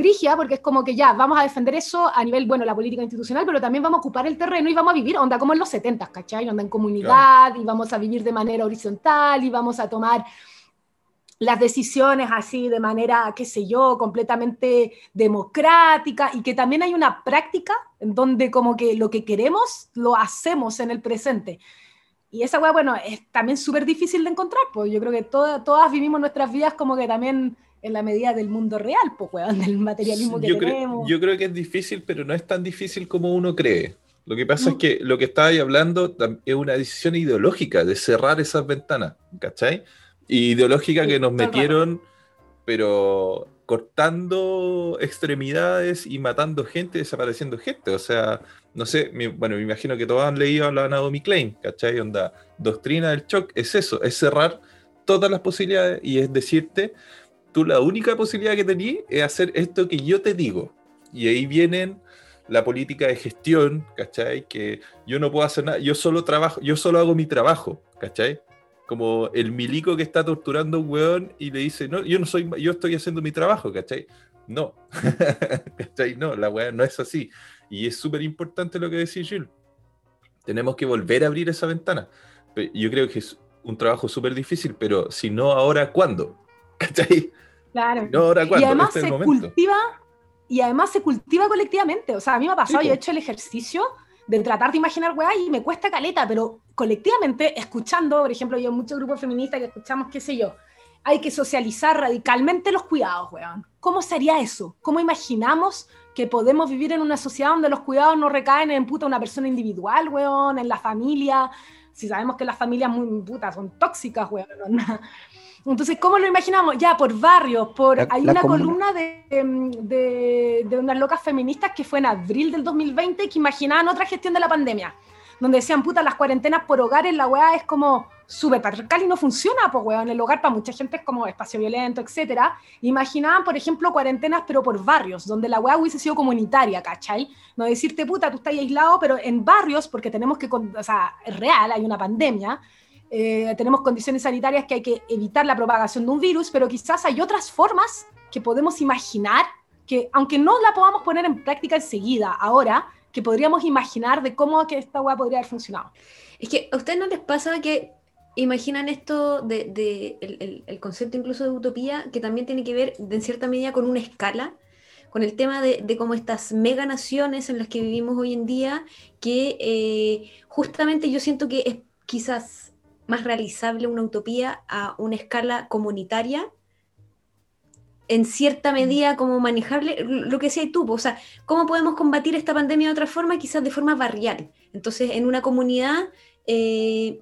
brigia, porque es como que ya, vamos a defender eso a nivel, bueno, la política institucional, pero también vamos a ocupar el terreno y vamos a vivir, onda como en los 70, ¿cachai? Onda en comunidad y vamos a vivir de manera horizontal y vamos a tomar las decisiones así de manera, qué sé yo, completamente democrática y que también hay una práctica en donde como que lo que queremos lo hacemos en el presente. Y esa weá, bueno, es también súper difícil de encontrar, pues yo creo que todas vivimos nuestras vidas como que también en la medida del mundo real, pues, weón, del materialismo que yo tenemos. Creo, yo creo que es difícil, pero no es tan difícil como uno cree. Lo que pasa es que lo que estaba ahí hablando es una decisión ideológica de cerrar esas ventanas, ¿cachai? ideológica que nos metieron, pero cortando extremidades y matando gente, desapareciendo gente. O sea, no sé, bueno, me imagino que todos han leído a la Naomi Klein, ¿cachai? Onda, doctrina del shock es eso, es cerrar todas las posibilidades y es decirte, tú la única posibilidad que tenías es hacer esto que yo te digo. Y ahí vienen la política de gestión, ¿cachai? Que yo no puedo hacer nada, yo solo trabajo, yo solo hago mi trabajo, ¿cachai? Como el milico que está torturando a un weón y le dice, no, yo no soy, yo estoy haciendo mi trabajo, ¿cachai? No, ¿cachai? No, la weá no es así. Y es súper importante lo que decía Jill. Tenemos que volver a abrir esa ventana. Yo creo que es un trabajo súper difícil, pero si no ahora, ¿cuándo? ¿Cachai? Claro. No, ahora, y además este se cultiva, y además se cultiva colectivamente. O sea, a mí me ha pasado, yo he hecho el ejercicio de tratar de imaginar weá y me cuesta caleta, pero colectivamente, escuchando, por ejemplo, yo en muchos grupos feministas que escuchamos, qué sé yo, hay que socializar radicalmente los cuidados, weón. ¿Cómo sería eso? ¿Cómo imaginamos que podemos vivir en una sociedad donde los cuidados no recaen en puta una persona individual, weón, en la familia? Si sabemos que las familias muy putas son tóxicas, weón. Entonces, ¿cómo lo imaginamos? Ya, por barrios, por... hay una columna de, de, de, unas locas feministas que fue en abril del 2020 que imaginaban otra gestión de la pandemia, donde decían, puta, las cuarentenas por hogares, la weá es como súper patriarcal y no funciona, pues weón, el hogar para mucha gente es como espacio violento, etcétera. Imaginaban, por ejemplo, cuarentenas pero por barrios, donde la weá hubiese sido comunitaria, ¿cachai? No decirte, puta, tú estás aislado, pero en barrios, porque tenemos que, o sea, es real, hay una pandemia, eh, tenemos condiciones sanitarias que hay que evitar la propagación de un virus, pero quizás hay otras formas que podemos imaginar, que aunque no la podamos poner en práctica enseguida, ahora, que podríamos imaginar de cómo que esta web podría haber funcionado. Es que a ustedes no les pasa que imaginan esto de, el, concepto incluso de utopía, que también tiene que ver en cierta medida con una escala, con el tema de, de cómo estas mega naciones en las que vivimos hoy en día, que eh, justamente yo siento que es quizás más realizable una utopía a una escala comunitaria, en cierta mm. medida como manejarle, lo que sea tú, o sea, ¿cómo podemos combatir esta pandemia de otra forma? Quizás de forma barrial. Entonces, en una comunidad eh,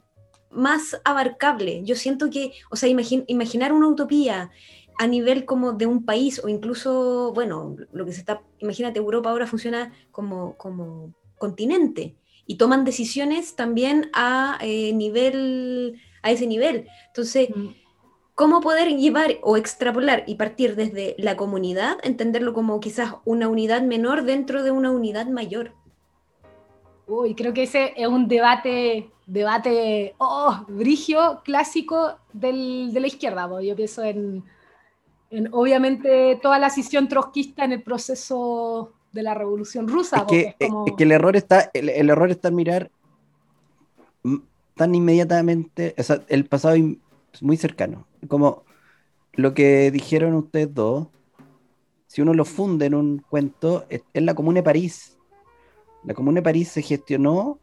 más abarcable. Yo siento que, o sea, imaginar una utopía a nivel como de un país o incluso, bueno, lo que se está, imagínate, Europa ahora funciona como, como continente y toman decisiones también a, eh, nivel, a ese nivel. Entonces, mm. ¿cómo poder llevar o extrapolar y partir desde la comunidad, entenderlo como quizás una unidad menor dentro de una unidad mayor? Uy, creo que ese es un debate, debate, oh, brigio, clásico del, de la izquierda. Yo pienso en, en, obviamente, toda la decisión trotskista en el proceso de la revolución rusa. Es que, el error está, el, error está en mirar tan inmediatamente, o sea, el pasado muy cercano. Como lo que dijeron ustedes dos, si uno lo funde en un cuento, es, la Comuna de París. La Comuna de París se gestionó, o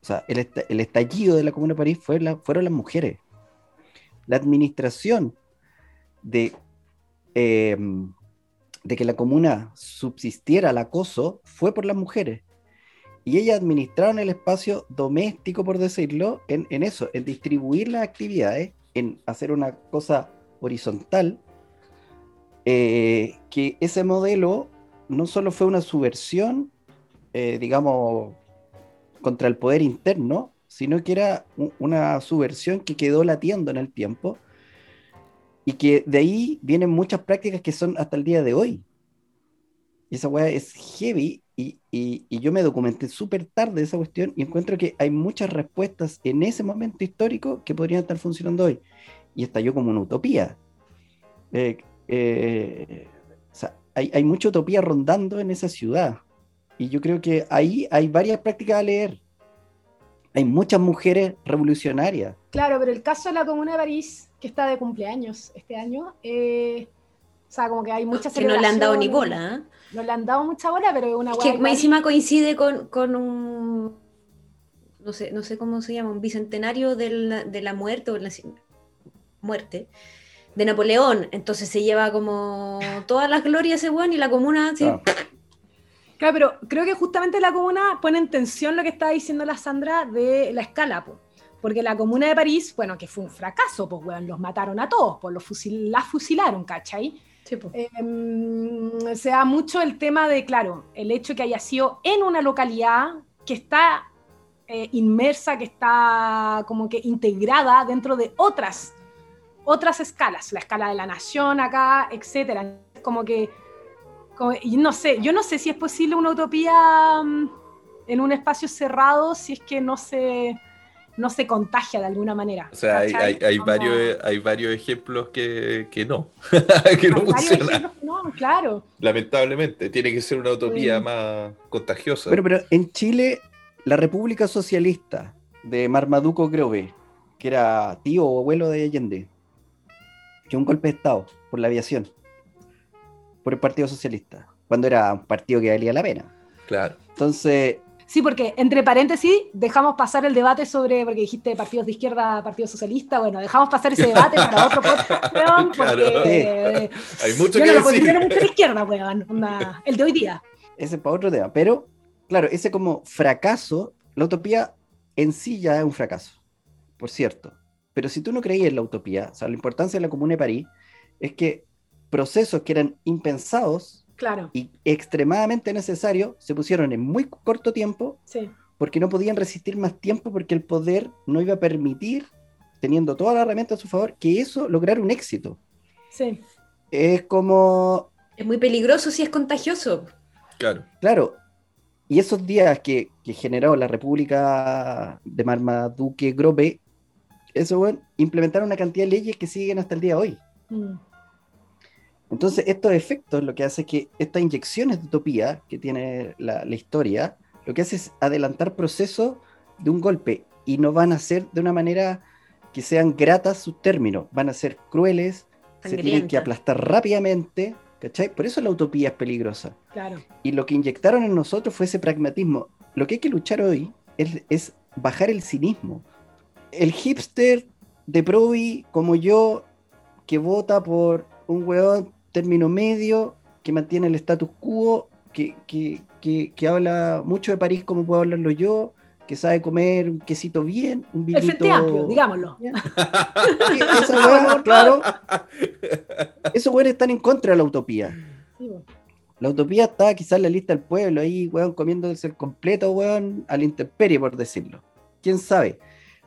sea, el, el estallido de la Comuna de París fue la, fueron las mujeres. La administración de eh, de que la comuna subsistiera al acoso fue por las mujeres. Y ellas administraron el espacio doméstico, por decirlo, en, eso, en distribuir las actividades, en hacer una cosa horizontal, eh, que ese modelo no solo fue una subversión, eh, digamos, contra el poder interno, sino que era una subversión que quedó latiendo en el tiempo y que de ahí vienen muchas prácticas que son hasta el día de hoy. Y esa weá es heavy y, y, yo me documenté súper tarde esa cuestión y encuentro que hay muchas respuestas en ese momento histórico que podrían estar funcionando hoy. Y estalló como una utopía. Eh, eh, o sea, hay, hay mucha utopía rondando en esa ciudad. Y yo creo que ahí hay varias prácticas a leer hay muchas mujeres revolucionarias. Claro, pero el caso de la Comuna de París, que está de cumpleaños este año, eh, o sea, como que hay muchas Que no le han dado ni bola. ¿eh? No le han dado mucha bola, pero es una es que encima coincide con, con, un. No sé, no sé cómo se llama, un bicentenario de la muerte o la muerte de Napoleón. Entonces se lleva como todas las glorias ese weón y la comuna. Claro, pero creo que justamente la comuna pone en tensión lo que estaba diciendo la Sandra de la escala, porque la comuna de París, bueno, que fue un fracaso, pues, bueno, los mataron a todos, pues los fusil las fusilaron, ¿cachai? Sí, em, se da mucho el tema de, claro, el hecho que haya sido en una localidad que está eh, inmersa, que está como que integrada dentro de otras, otras escalas, la escala de la nación acá, etcétera. Como que y no sé, yo no sé si es posible una utopía mm, en un espacio cerrado si es que no se, no se contagia de alguna manera. O sea, hay, varios, hay varios ejemplos que, no, que no funcionan. No, claro. Lamentablemente, tiene que ser una utopía más contagiosa. Pero, pero en Chile, la República Socialista de Marmaduco Grove, que era tío o abuelo de Allende, que un golpe de Estado por la aviación por el Partido Socialista. cuando era un partido que valía la pena. Claro. Entonces, Sí, porque entre paréntesis dejamos pasar el debate sobre, porque dijiste partidos de izquierda, partido socialista, bueno, dejamos pasar ese debate para otro podcast, weón, porque Claro. eh, Hay mucho yo que no lo decir. considero mucho de izquierda, weón, el de hoy día. ese es para otro tema. Pero, claro, ese como fracaso, la utopía en sí ya es un fracaso, por cierto. Pero si tú no creías en la utopía, o sea, la importancia de la Comuna de París es que procesos que eran impensados Claro, y extremadamente necesarios se pusieron en muy corto tiempo sí. porque no podían resistir más tiempo porque el poder no iba a permitir, teniendo todas las herramientas a su favor, que eso lograra un éxito. Sí, Es como, Es muy peligroso si es contagioso. Claro. claro, y esos días que, que generó la República de Marmaduke Grobe, eso, bueno, implementaron una cantidad de leyes que siguen hasta el día de hoy. Mm. Entonces, estos efectos lo que hace es que estas inyecciones de utopía que tiene la, la historia, lo que hace es adelantar procesos de un golpe y no van a ser de una manera que sean gratas sus términos, van a ser crueles, se tienen que aplastar rápidamente, ¿cachai? Por eso la utopía es peligrosa. claro. Y lo que inyectaron en nosotros fue ese pragmatismo. Lo que hay que luchar hoy es, es bajar el cinismo. El hipster de Provi, como yo, que vota por un weón término medio, que mantiene el status quo, que, que, que, que habla mucho de París como puedo hablarlo yo, que sabe comer un quesito bien, un El vinito... Frente Amplio, digámoslo. Esa weá, claro. Esos weones están en contra de la utopía. Bueno. La utopía está quizás en la lista del pueblo, ahí, weón, comiéndose el completo, weón, a la intemperie, por decirlo. ¿Quién sabe?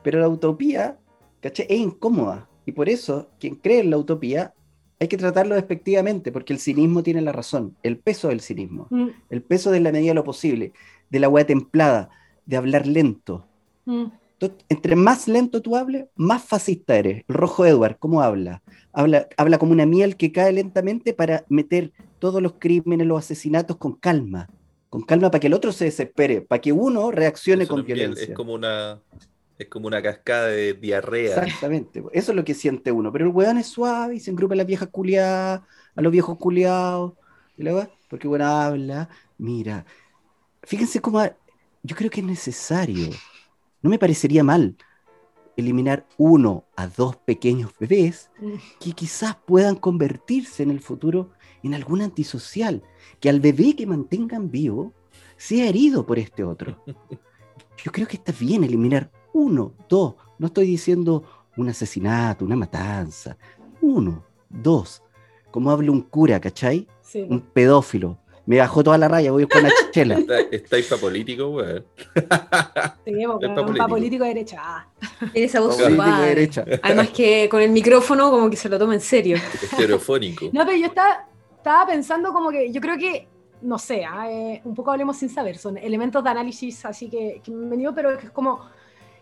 Pero la utopía, ¿cachai? Es incómoda. Y por eso, quien cree en la utopía, hay que tratarlo despectivamente, porque el cinismo tiene la razón. El peso del cinismo. Mm, El peso de la medida de lo posible. De la weá templada. De hablar lento. mm. Entonces, entre más lento tú hables, más fascista eres. El rojo Edward, ¿cómo habla? Habla, habla como una miel que cae lentamente para meter todos los crímenes, los asesinatos con calma. Con calma para que el otro se desespere, para que uno reaccione Eso con violencia. Es como una. Es como una cascada de diarrea. Exactamente. Eso es lo que siente uno. Pero el weón es suave y se engrupa a las viejas culiadas, a los viejos culiados. Porque weón habla. Mira, fíjense cómo. Yo creo que es necesario. No me parecería mal eliminar uno a dos pequeños bebés que quizás puedan convertirse en el futuro en algún antisocial. Que al bebé que mantengan vivo sea herido por este otro. Yo creo que está bien eliminar uno, dos. No estoy diciendo un asesinato, una matanza. Uno, dos. Como habla un cura, ¿cachai? Sí. Un pedófilo. Me bajó toda la raya, voy con la chela. Está, está ahí para político, weón. Sí, porque Es pa' un político. pa' político de derecha. Ah, esa voz Político de derecha. Además que con el micrófono como que se lo toma en serio. Estereofónico. No, pero yo estaba, estaba pensando como que yo creo que, no sé, ah, eh, un poco hablemos sin saber, son elementos de análisis así que, que me venido, pero es como,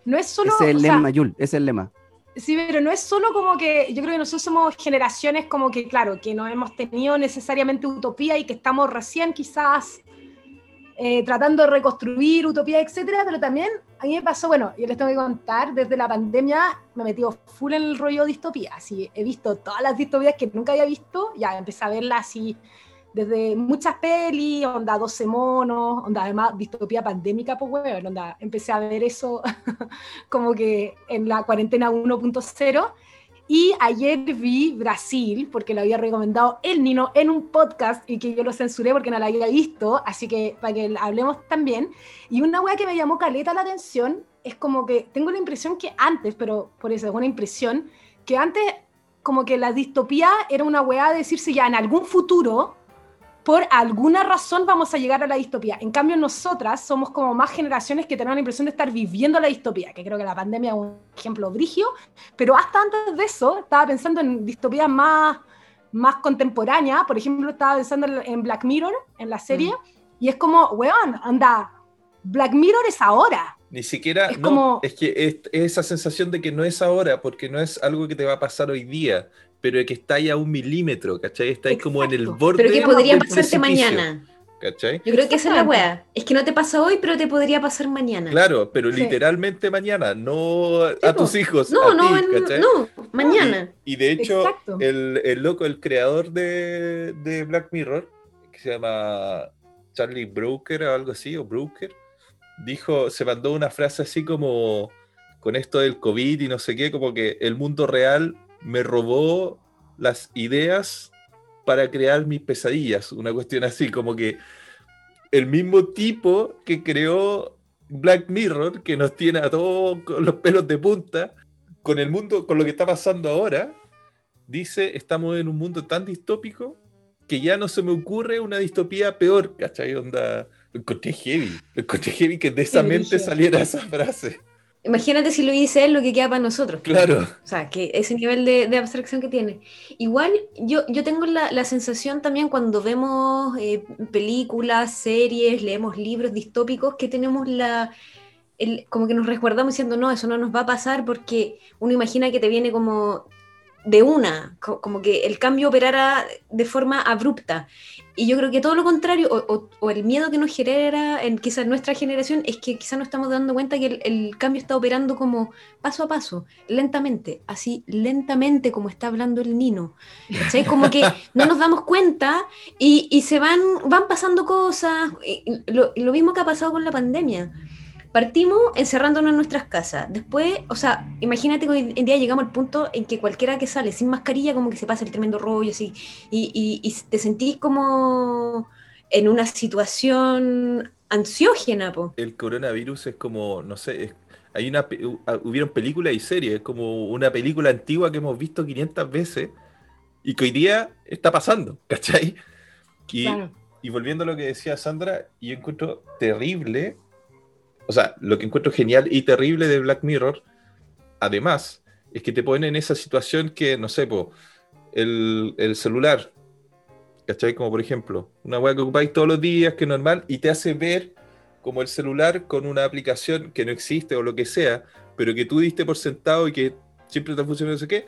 no es solo... Ese es el o sea, lema, Yul, ese es el lema. Sí, pero no es solo como que yo creo que nosotros somos generaciones como que, claro, que no hemos tenido necesariamente utopía y que estamos recién quizás eh, tratando de reconstruir utopía, etcétera, pero también a mí me pasó, bueno, yo les tengo que contar, desde la pandemia me metido full en el rollo distopía, así he visto todas las distopías que nunca había visto, ya empecé a verlas así desde muchas pelis, onda 12 monos, onda además distopía pandémica, pues weón, onda empecé a ver eso como que en la cuarentena 1.0. Y ayer vi Brasil, porque lo había recomendado el Nino en un podcast y que yo lo censuré porque no lo había visto, así que para que hablemos también. Y una wea que me llamó caleta la atención es como que tengo la impresión que antes, pero por eso es una impresión, que antes como que la distopía era una wea de decirse ya en algún futuro, por alguna razón vamos a llegar a la distopía. En cambio, nosotras somos como más generaciones que tenemos la impresión de estar viviendo la distopía, que creo que la pandemia es un ejemplo brigio, pero hasta antes de eso estaba pensando en distopías más, más contemporáneas. Por ejemplo, estaba pensando en- Black Mirror, en la serie, y es como, weón, anda, Black Mirror es ahora. Ni siquiera, Es no, como- es que es, es esa sensación de que no es ahora, porque no es algo que te va a pasar hoy día, pero que está ahí a un milímetro, ¿cachai? Está ahí como en el Exacto. borde Pero que podría del pasarte precipicio, mañana. ¿cachai? Yo creo que esa es la wea. Es que no te pasa hoy, pero te podría pasar mañana. Claro, pero Sí. literalmente mañana, no a tus hijos, No, a no, ti, no, mañana. Y de hecho, Exacto. el, el loco, el creador de, de Black Mirror, que se llama Charlie Brooker o algo así, o Brooker, dijo, se mandó una frase así como con esto del COVID y no sé qué, como que el mundo real me robó las ideas para crear mis pesadillas, una cuestión así, como que el mismo tipo que creó Black Mirror, que nos tiene a todos con los pelos de punta, con el mundo, con lo que está pasando ahora, dice, estamos en un mundo tan distópico que ya no se me ocurre una distopía peor, ¿cachai? Onda, encontré heavy, encontré heavy que de esa mente saliera esa frase. Imagínate si lo dice él, lo que queda para nosotros. Claro. O sea, que ese nivel de, de abstracción que tiene. Igual yo, yo tengo la, la sensación también cuando vemos eh, películas, series, leemos libros distópicos, que tenemos la... el- como que nos resguardamos diciendo, no, eso no nos va a pasar porque uno imagina que te viene como de una, co- como que el cambio operara de forma abrupta. Y yo creo que todo lo contrario, o, o- o el miedo que nos genera en quizás nuestra generación, es que quizás nos estamos dando cuenta que el, el cambio está operando como paso a paso, lentamente, así lentamente como está hablando el Nino. Como que no nos damos cuenta y, y se van, van pasando cosas. y- lo, lo mismo que ha pasado con la pandemia. Partimos encerrándonos en nuestras casas. Después, o sea, imagínate que hoy en día llegamos al punto en que cualquiera que sale sin mascarilla, como que se pasa el tremendo rollo, así, y, y- y te sentís como en una situación ansiógena, po. El coronavirus es como, no sé, es- hay una, hubieron películas y series, es como una película antigua que hemos visto 500 veces y que hoy día está pasando, ¿cachai? Y, Claro. y volviendo a lo que decía Sandra, yo encuentro terrible, o sea, lo que encuentro genial y terrible de Black Mirror, además, es que te ponen en esa situación que, no sé, po, el, el celular, ¿cachai? Como por ejemplo, una weá que ocupáis todos los días, que es normal, y te hace ver como el celular con una aplicación que no existe o lo que sea, pero que tú diste por sentado y que siempre te funciona no sé qué,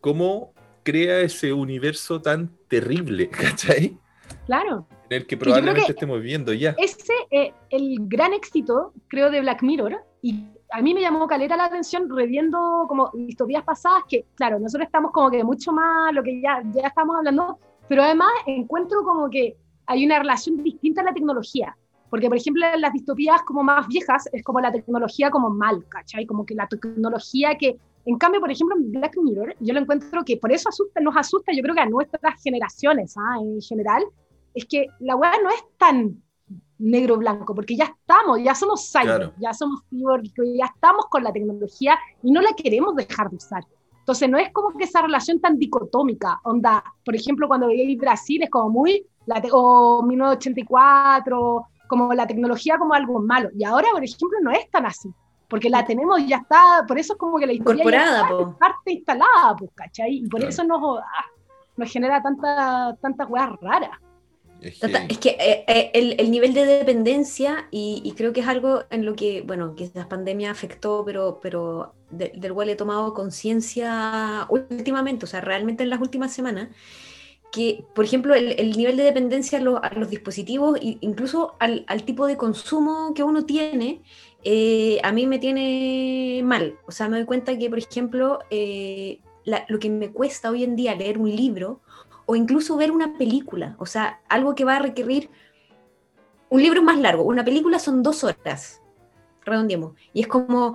cómo crea ese universo tan terrible, ¿cachai? Claro. El que probablemente que- estemos viviendo ya. Ese es el gran éxito, creo, de Black Mirror. Y a mí me llamó caleta la atención reviendo como distopías pasadas, que claro, nosotros estamos como que mucho más lo que ya, ya estamos hablando, pero además encuentro como que hay una relación distinta a la tecnología. Porque, por ejemplo, en las distopías como más viejas es como la tecnología como mal, ¿cachai? Como que la tecnología que... En cambio, por ejemplo, en Black Mirror, yo lo encuentro que por eso asusta, nos asusta, yo creo que a nuestras generaciones, ¿ah? en general, es que la weá no es tan negro-blanco, porque ya estamos, ya somos cyber, Claro. ya somos cyborg, ya estamos con la tecnología y no la queremos dejar de usar. Entonces no es como que esa relación tan dicotómica, onda, por ejemplo, cuando veíais Brasil es como muy, la o 1984, como la tecnología como algo malo. Y ahora, por ejemplo, no es tan así, porque la tenemos ya está, por eso es como que la historia ya Incorporada, está po. en parte instalada, pues, ¿cachai? Y por Claro. eso nos, ah, nos genera tanta, tantas weas raras. Es que- Es que eh, eh, el, el nivel de dependencia, y, y creo que es algo en lo que, bueno, que la pandemia afectó, pero, pero de- del cual he tomado conciencia últimamente, o sea, realmente en las últimas semanas, que, por ejemplo, el, el nivel de dependencia a, lo- a los dispositivos, e incluso al, al tipo de consumo que uno tiene, eh, a mí me tiene mal. O sea, me doy cuenta que, por ejemplo, eh, la- lo que me cuesta hoy en día leer un libro, o incluso ver una película, o sea, algo que va a requerir... Un libro más largo, una película son dos horas, redondeemos, y es como,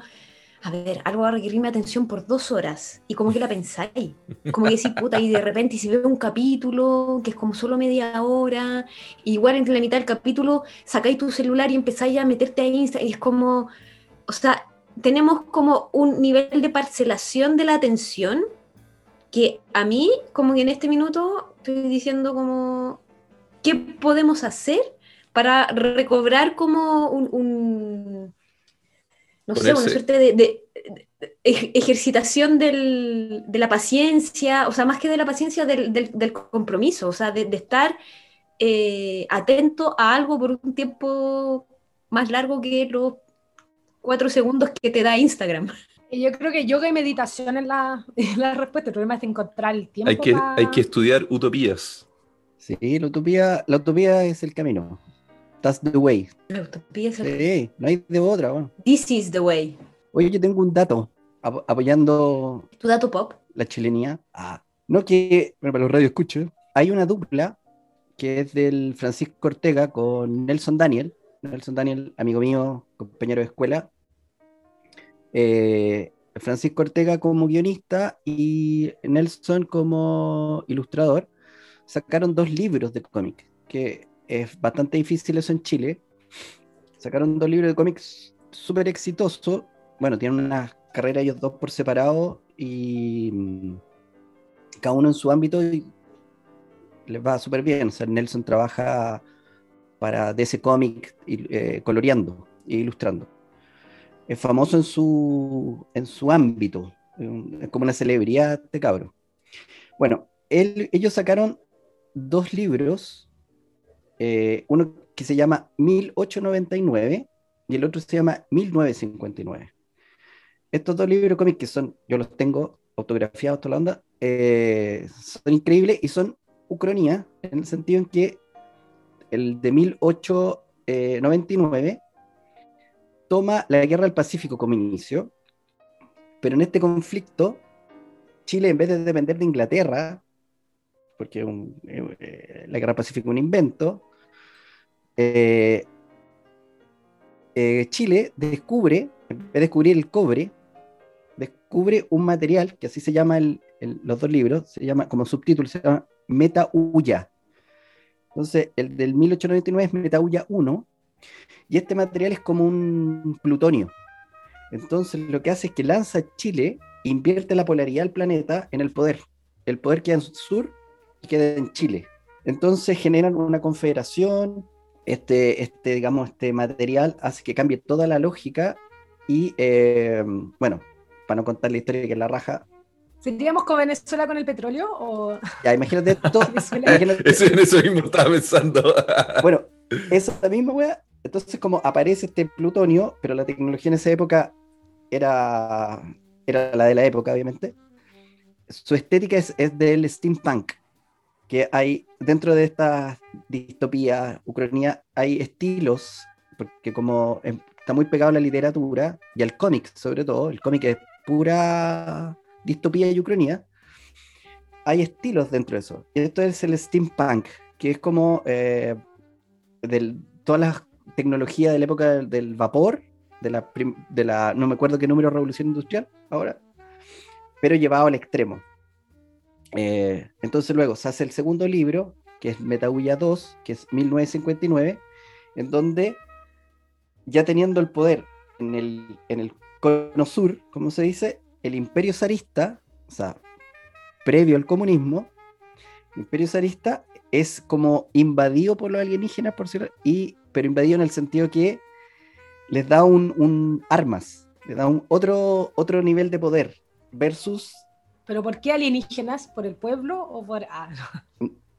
a ver, algo va a requerir mi atención por dos horas, y como que la pensáis, como que decís, puta, y de repente si veo un capítulo que es como solo media hora, igual entre la mitad del capítulo sacáis tu celular y empezáis a meterte a Instagram, y es como, o sea, tenemos como un nivel de parcelación de la atención que a mí, como que en este minuto, estoy diciendo como, ¿qué podemos hacer para recobrar como un, un- no sé, una suerte de, de- de ej- ejercitación del- de la paciencia, o sea, más que de la paciencia, del, del- del compromiso, o sea, de, de estar eh, atento a algo por un tiempo más largo que los cuatro segundos que te da Instagram. Yo creo que yoga y meditación es la, es la respuesta. El problema es encontrar el tiempo. hay, que, pa- hay que estudiar utopías. Sí, la utopía, la utopía es el camino. That's the way. La utopía es el- Sí, no hay de otra. Bueno. This is the way. Oye, yo tengo un dato ap- apoyando ¿Tu dato pop? la chilenía. Ah, no que, bueno, para los radio escucho, hay una dupla que es del Francisco Ortega con Nelson Daniel. Nelson Daniel, amigo mío, compañero de escuela. Eh, Francisco Ortega como guionista y Nelson como ilustrador sacaron dos libros de cómics, que es bastante difícil eso en Chile. Sacaron dos libros de cómics súper exitosos. Bueno, tienen una carrera ellos dos por separado y mm, cada uno en su ámbito y les va súper bien. O sea, Nelson trabaja para DC Comics eh, coloreando e ilustrando. Es famoso en su, en su ámbito, es como una celebridad de cabro. Bueno, ellos sacaron dos libros, eh, uno que se llama 1899 y el otro se llama 1959. Estos dos libros cómics que son, yo los tengo autografiados, toda la onda, eh, son increíbles y son ucronía en el sentido en que el de 1899 toma la guerra del Pacífico como inicio, pero en este conflicto Chile en vez de depender de Inglaterra, porque eh, la guerra del Pacífico es un invento, eh, eh, Chile descubre, en vez de descubrir el cobre, descubre un material que así se llama los dos libros, se llama como subtítulo, se llama Metaulla. Entonces, el del 1899 es Metaulla 1, y este material es como un plutonio. Entonces, lo que hace es que lanza Chile, invierte la polaridad del planeta en el poder. El poder queda en el sur y queda en Chile. Entonces generan una confederación, este, este, digamos, este material hace que cambie toda la lógica y, eh, bueno, para no contar la historia que es la raja, ¿Seríamos con Venezuela con el petróleo? O... Ya, imagínate esto. eso, en eso mismo estaba pensando. bueno, esa misma wea. Entonces, como aparece este plutonio, pero la tecnología en esa época era, era la de la época, obviamente. Su estética es, es del steampunk, que hay dentro de esta distopía ucrania hay estilos, porque como está muy pegado a la literatura y al cómic, sobre todo, el cómic es pura distopía y ucrania, hay estilos dentro de eso. Y esto es el steampunk, que es como eh, de todas las tecnologías de la época del, vapor, de la, de la, no me acuerdo qué número, revolución industrial ahora, pero llevado al extremo. Eh, entonces luego se hace el segundo libro, que es Metahuya 2, que es 1959, en donde ya teniendo el poder en el, en el cono sur, como se dice, el imperio zarista, o sea, previo al comunismo, el imperio zarista es como invadido por los alienígenas, por cierto, y, pero invadido en el sentido que les da un, armas, les da un otro, otro nivel de poder versus... ¿Pero por qué alienígenas? ¿Por el pueblo o por...? Ah,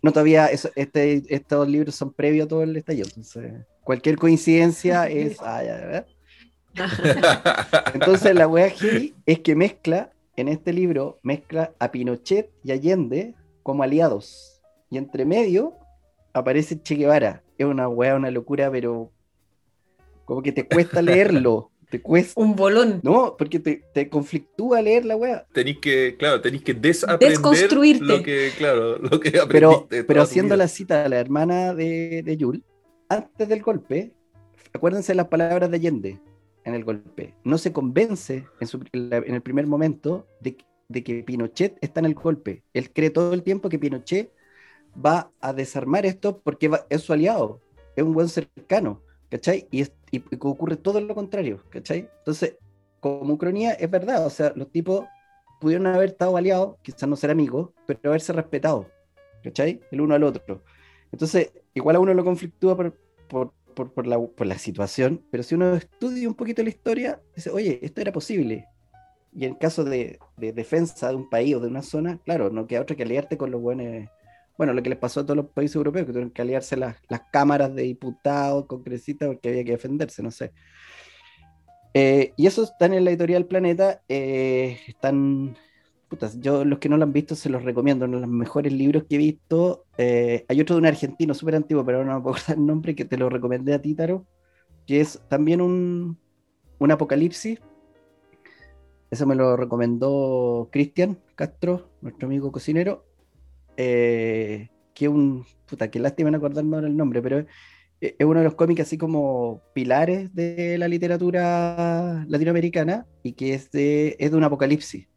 no. todavía, este, estos libros son previos a todo el estallido, entonces cualquier coincidencia es... Ah, ya, Entonces la wea aquí es que mezcla, en este libro, mezcla a Pinochet y Allende como aliados. Y entre medio aparece Che Guevara. Es una wea, una locura, pero como que te cuesta leerlo. Te cuesta. Un bolón. No, porque te, conflictúa leer la wea. Tenéis que, claro, tenéis que desaprender Desconstruirte. lo que, claro, lo que Pero, pero haciendo la cita de la hermana de, de Yul, antes del golpe, acuérdense las palabras de Allende en el golpe. No se convence en, el primer momento de, que Pinochet está en el golpe. Él cree todo el tiempo que Pinochet va a desarmar esto porque es su aliado, es un buen cercano, ¿cachai? Y, ocurre todo lo contrario, ¿cachai? Entonces, como Ucrania es verdad, o sea, los tipos pudieron haber estado aliados, quizás no ser amigos, pero haberse respetado, ¿cachai? El uno al otro. Entonces, igual a uno lo conflictúa por por, la, situación, pero si uno estudia un poquito la historia, dice, oye, esto era posible. Y en caso de, defensa de un país o de una zona, claro, no queda otra que aliarte con los buenos. Bueno, lo que les pasó a todos los países europeos, que tuvieron que aliarse las, las cámaras de diputados, congresistas, porque había que defenderse, no sé. Eh, y eso están en la editorial Planeta, eh, están yo los que no lo han visto se los recomiendo, uno de los mejores libros que he visto. Eh, hay otro de un argentino súper antiguo, pero no me puedo acordar el nombre, que te lo recomendé a ti, Taro, que es también un, un apocalipsis. Eso me lo recomendó Cristian Castro, nuestro amigo cocinero. Eh, que un, puta, qué lástima no acordarme ahora el nombre, pero es, es uno de los cómics así como pilares de la literatura latinoamericana y que es de, es de un apocalipsis,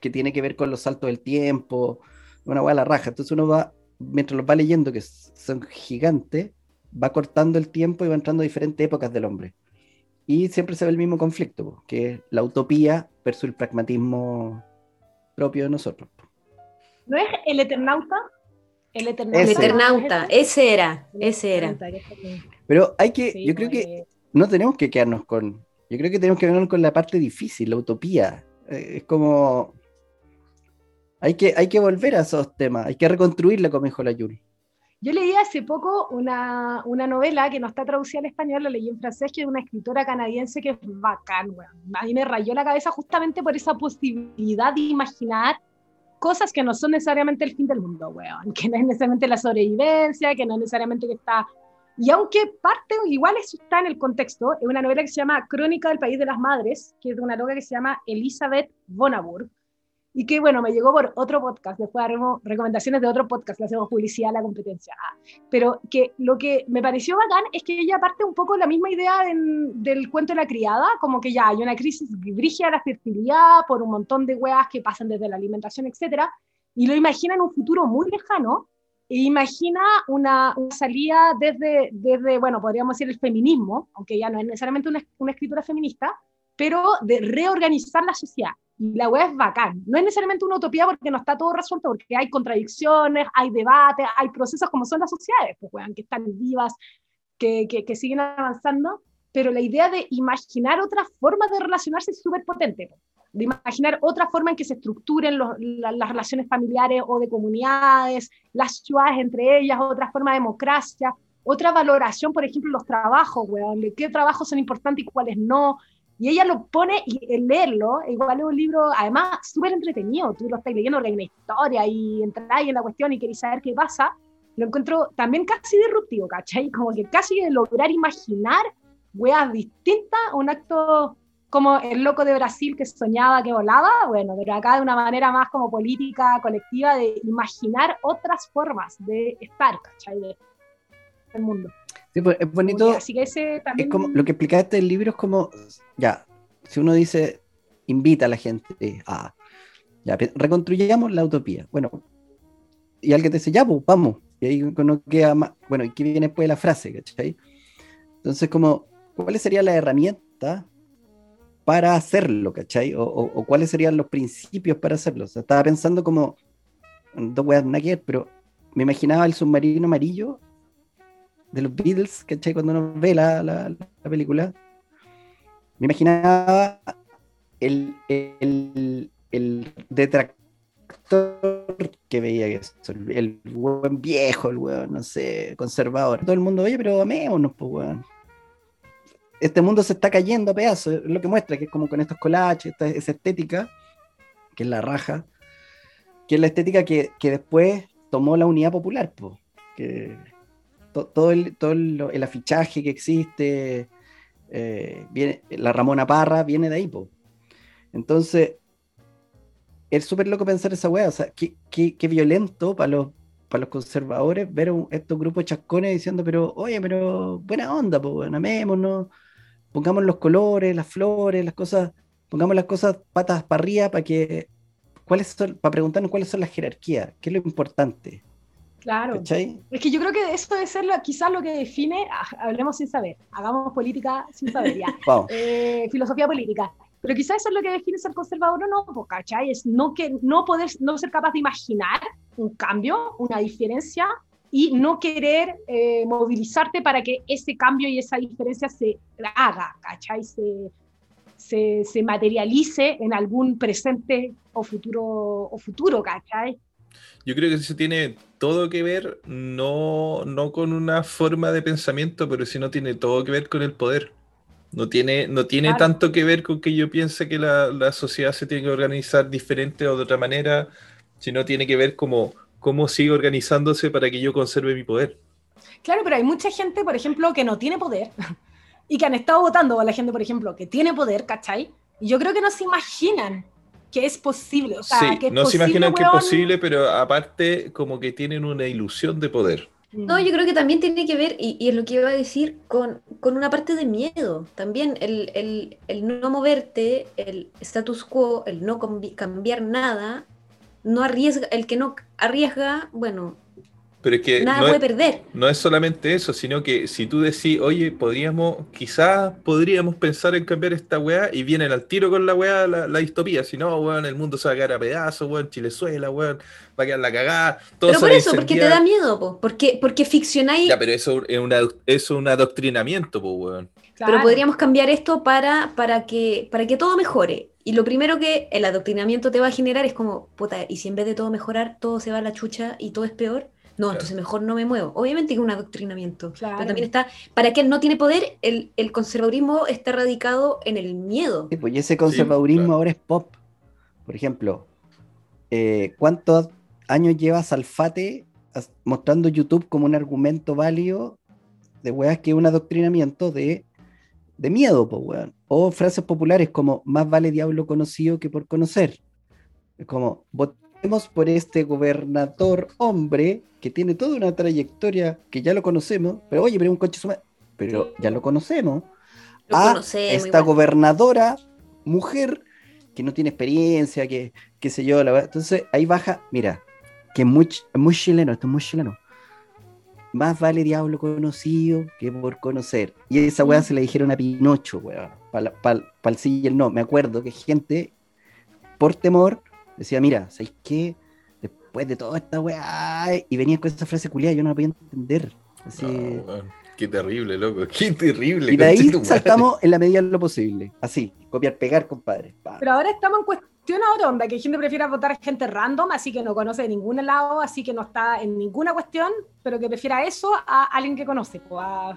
que tiene que ver con los saltos del tiempo, una hueá a la raja. Entonces uno va, mientras los va leyendo, que son gigantes, va cortando el tiempo y va entrando a diferentes épocas del hombre. Y siempre se ve el mismo conflicto, que es la utopía versus el pragmatismo propio de nosotros. ¿No es el Eternauta? El Eternauta. El Ese. Eternauta, ese era, ese era. Pero hay que, Sí, yo creo no, que no tenemos que quedarnos con, yo creo que tenemos que quedarnos con la parte difícil, la utopía. Eh, es como, hay que, hay que volver a esos temas, hay que reconstruirla, como dijo la Yuri. Yo leí hace poco una, una novela que no está traducida al español, la leí en francés, que es una escritora canadiense que es bacán, weón. A mí me rayó la cabeza justamente por esa posibilidad de imaginar cosas que no son necesariamente el fin del mundo, weón. Que no es necesariamente la sobrevivencia, que no es necesariamente que está... Y aunque parte, igual eso está en el contexto, es una novela que se llama Crónica del País de las Madres, que es de una loca que se llama Elizabeth Bonaburg, y que bueno, me llegó por otro podcast, después haremos recomendaciones de otro podcast, le hacemos publicidad a la competencia. Ah, pero que lo que me pareció bacán es que ella parte un poco la misma idea en- del cuento de la criada, como que ya hay una crisis brígida la fertilidad por un montón de weas que pasan desde la alimentación, etcétera, y lo imagina en un futuro muy lejano, e imagina una, una salida desde, desde, bueno, podríamos decir el feminismo, aunque ya no es necesariamente una, una escritura feminista, pero de reorganizar la sociedad. Y la web es bacán. No es necesariamente una utopía porque no está todo resuelto, porque hay contradicciones, hay debates, hay procesos como son las sociedades, pues, weón, que están vivas, que, que, siguen avanzando, pero la idea de imaginar otras formas de relacionarse es súper potente, po. de imaginar otra forma en que se estructuren las relaciones familiares o de comunidades, las ciudades entre ellas, otra forma de democracia, otra valoración, por ejemplo, los trabajos, weón, de qué trabajos son importantes y cuáles no, y ella lo pone, y leerlo, igual es un libro, además, súper entretenido. Tú lo estás leyendo, porque hay una historia y entráis en la cuestión y queréis saber qué pasa. Lo encuentro también casi disruptivo, ¿cachai? Como que casi de lograr imaginar weas distintas, un acto como el loco de Brasil que soñaba que volaba, bueno, pero acá de una manera más como política, colectiva, de imaginar otras formas de estar, ¿cachai? De, del mundo. Sí, pues, es bonito, Así que ese también... es como, lo que explicaste del libro es como, ya, si uno dice, invita a la gente a, ya, reconstruyamos la utopía. Bueno, y alguien te dice, ya, pues, vamos. Y ahí uno queda más, bueno, ¿y qué viene después de la frase, cachai? Entonces, como, ¿cuáles serían las herramientas para hacerlo, cachai? O, o- o cuáles serían los principios para hacerlo. O sea, estaba pensando como, dos weas nada pero me imaginaba el submarino amarillo de los Beatles, ¿cachai? Cuando uno ve la, la- la película, me imaginaba el, el, el detractor que veía que el, el buen viejo, el weón, no sé, conservador. Todo el mundo, oye, pero amémonos, pues, weón. Este mundo se está cayendo a pedazos, es lo que muestra, que es como con estos collages, esta, esa estética, que es la raja, que es la estética que, que después tomó la unidad popular, pues, que to- todo, el, todo el, el afichaje que existe, eh, la Ramona Parra viene de ahí, po. Entonces, es súper loco pensar esa weá, o sea, qué, qué- qué violento para los, para los conservadores ver estos grupos de chascones diciendo, pero, oye, pero buena onda, pues, amémonos, pongamos los colores, las flores, las cosas, pongamos las cosas patas para arriba para que, cuáles son, para preguntarnos cuáles son las jerarquías, qué es lo importante, Claro. ¿cachai? Es que yo creo que eso debe ser lo- quizás lo que define, ah, hablemos sin saber, hagamos política sin saber ya, eh, filosofía política. Pero quizás eso es lo que define ser conservador o no, ¿cachai? Es no, que, no poder, no ser capaz de imaginar un cambio, una diferencia, y no querer eh, movilizarte para que ese cambio y esa diferencia se haga, ¿cachai? Se, se, se materialice en algún presente o futuro, o futuro, ¿cachai? Yo creo que eso tiene todo que ver, no, no con una forma de pensamiento, pero sí no tiene todo que ver con el poder. No tiene, no tiene Claro. tanto que ver con que yo piense que la, la sociedad se tiene que organizar diferente o de otra manera, sino tiene que ver como cómo sigue organizándose para que yo conserve mi poder. Claro, pero hay mucha gente, por ejemplo, que no tiene poder y que han estado votando a la gente, por ejemplo, que tiene poder, ¿cachai? Y yo creo que no se imaginan que es posible. O sea, sí, que es no se posible, imaginan que es posible, pero aparte como que tienen una ilusión de poder. No, yo creo que también tiene que ver, y, y es lo que iba a decir, con, con una parte de miedo. También el, el- el no moverte, el status quo, el no cambiar nada, no arriesga, el que no arriesga, bueno, Pero es que nada no puede es, perder. no es solamente eso, sino que si tú decís, oye, podríamos, quizás podríamos pensar en cambiar esta weá y vienen al tiro con la weá la, la distopía. Si no, weón, el mundo se va a quedar a pedazos, weón, Chilezuela, weón, va a quedar la cagada. todo Pero se por eso, porque te da miedo, po, porque, porque ficcionáis, Ya, pero eso es, una, eso es un adoctrinamiento, pues, weón. pero podríamos cambiar esto para, para, que, para que todo mejore. Y lo primero que el adoctrinamiento te va a generar es como, puta, y si en vez de todo mejorar, todo se va a la chucha y todo es peor, no, entonces mejor no me muevo. Obviamente que es un adoctrinamiento. Claro. Pero también está, para quien no tiene poder, el, el conservadurismo está radicado en el miedo. Sí, pues, y ese conservadurismo claro. ahora es pop. Por ejemplo, eh, ¿cuántos años lleva Salfate mostrando YouTube como un argumento válido de weas que es un adoctrinamiento de, de miedo, pues, weón? O frases populares como más vale diablo conocido que por conocer. Es como, por este gobernador hombre que tiene toda una trayectoria que ya lo conocemos, pero oye, pero un coche suma- pero ya lo conocemos Lo a conocemos esta gobernadora mujer que no tiene experiencia, que qué sé yo, la verdad. Entonces ahí baja, mira, que es muy, muy chileno, esto es muy chileno. Más vale diablo conocido que por conocer. Y esa weá Mm. se le dijeron a Pinocho, weón. Para el sí y el no. Me acuerdo que gente, por temor, decía, mira, ¿sabéis qué? Después de toda esta weá, y venía con esa frase culiada, yo no la podía entender. Así, No, weón, Qué terrible, loco. Qué terrible. y de ahí saltamos en la medida de lo posible. Así, copiar, pegar, compadre. Pa. Pero ahora estamos en cuestión a otra onda, que hay gente que prefiere votar a gente random, así que no conoce de ningún lado, así que no está en ninguna cuestión, pero que prefiera eso a alguien que conoce. po, A,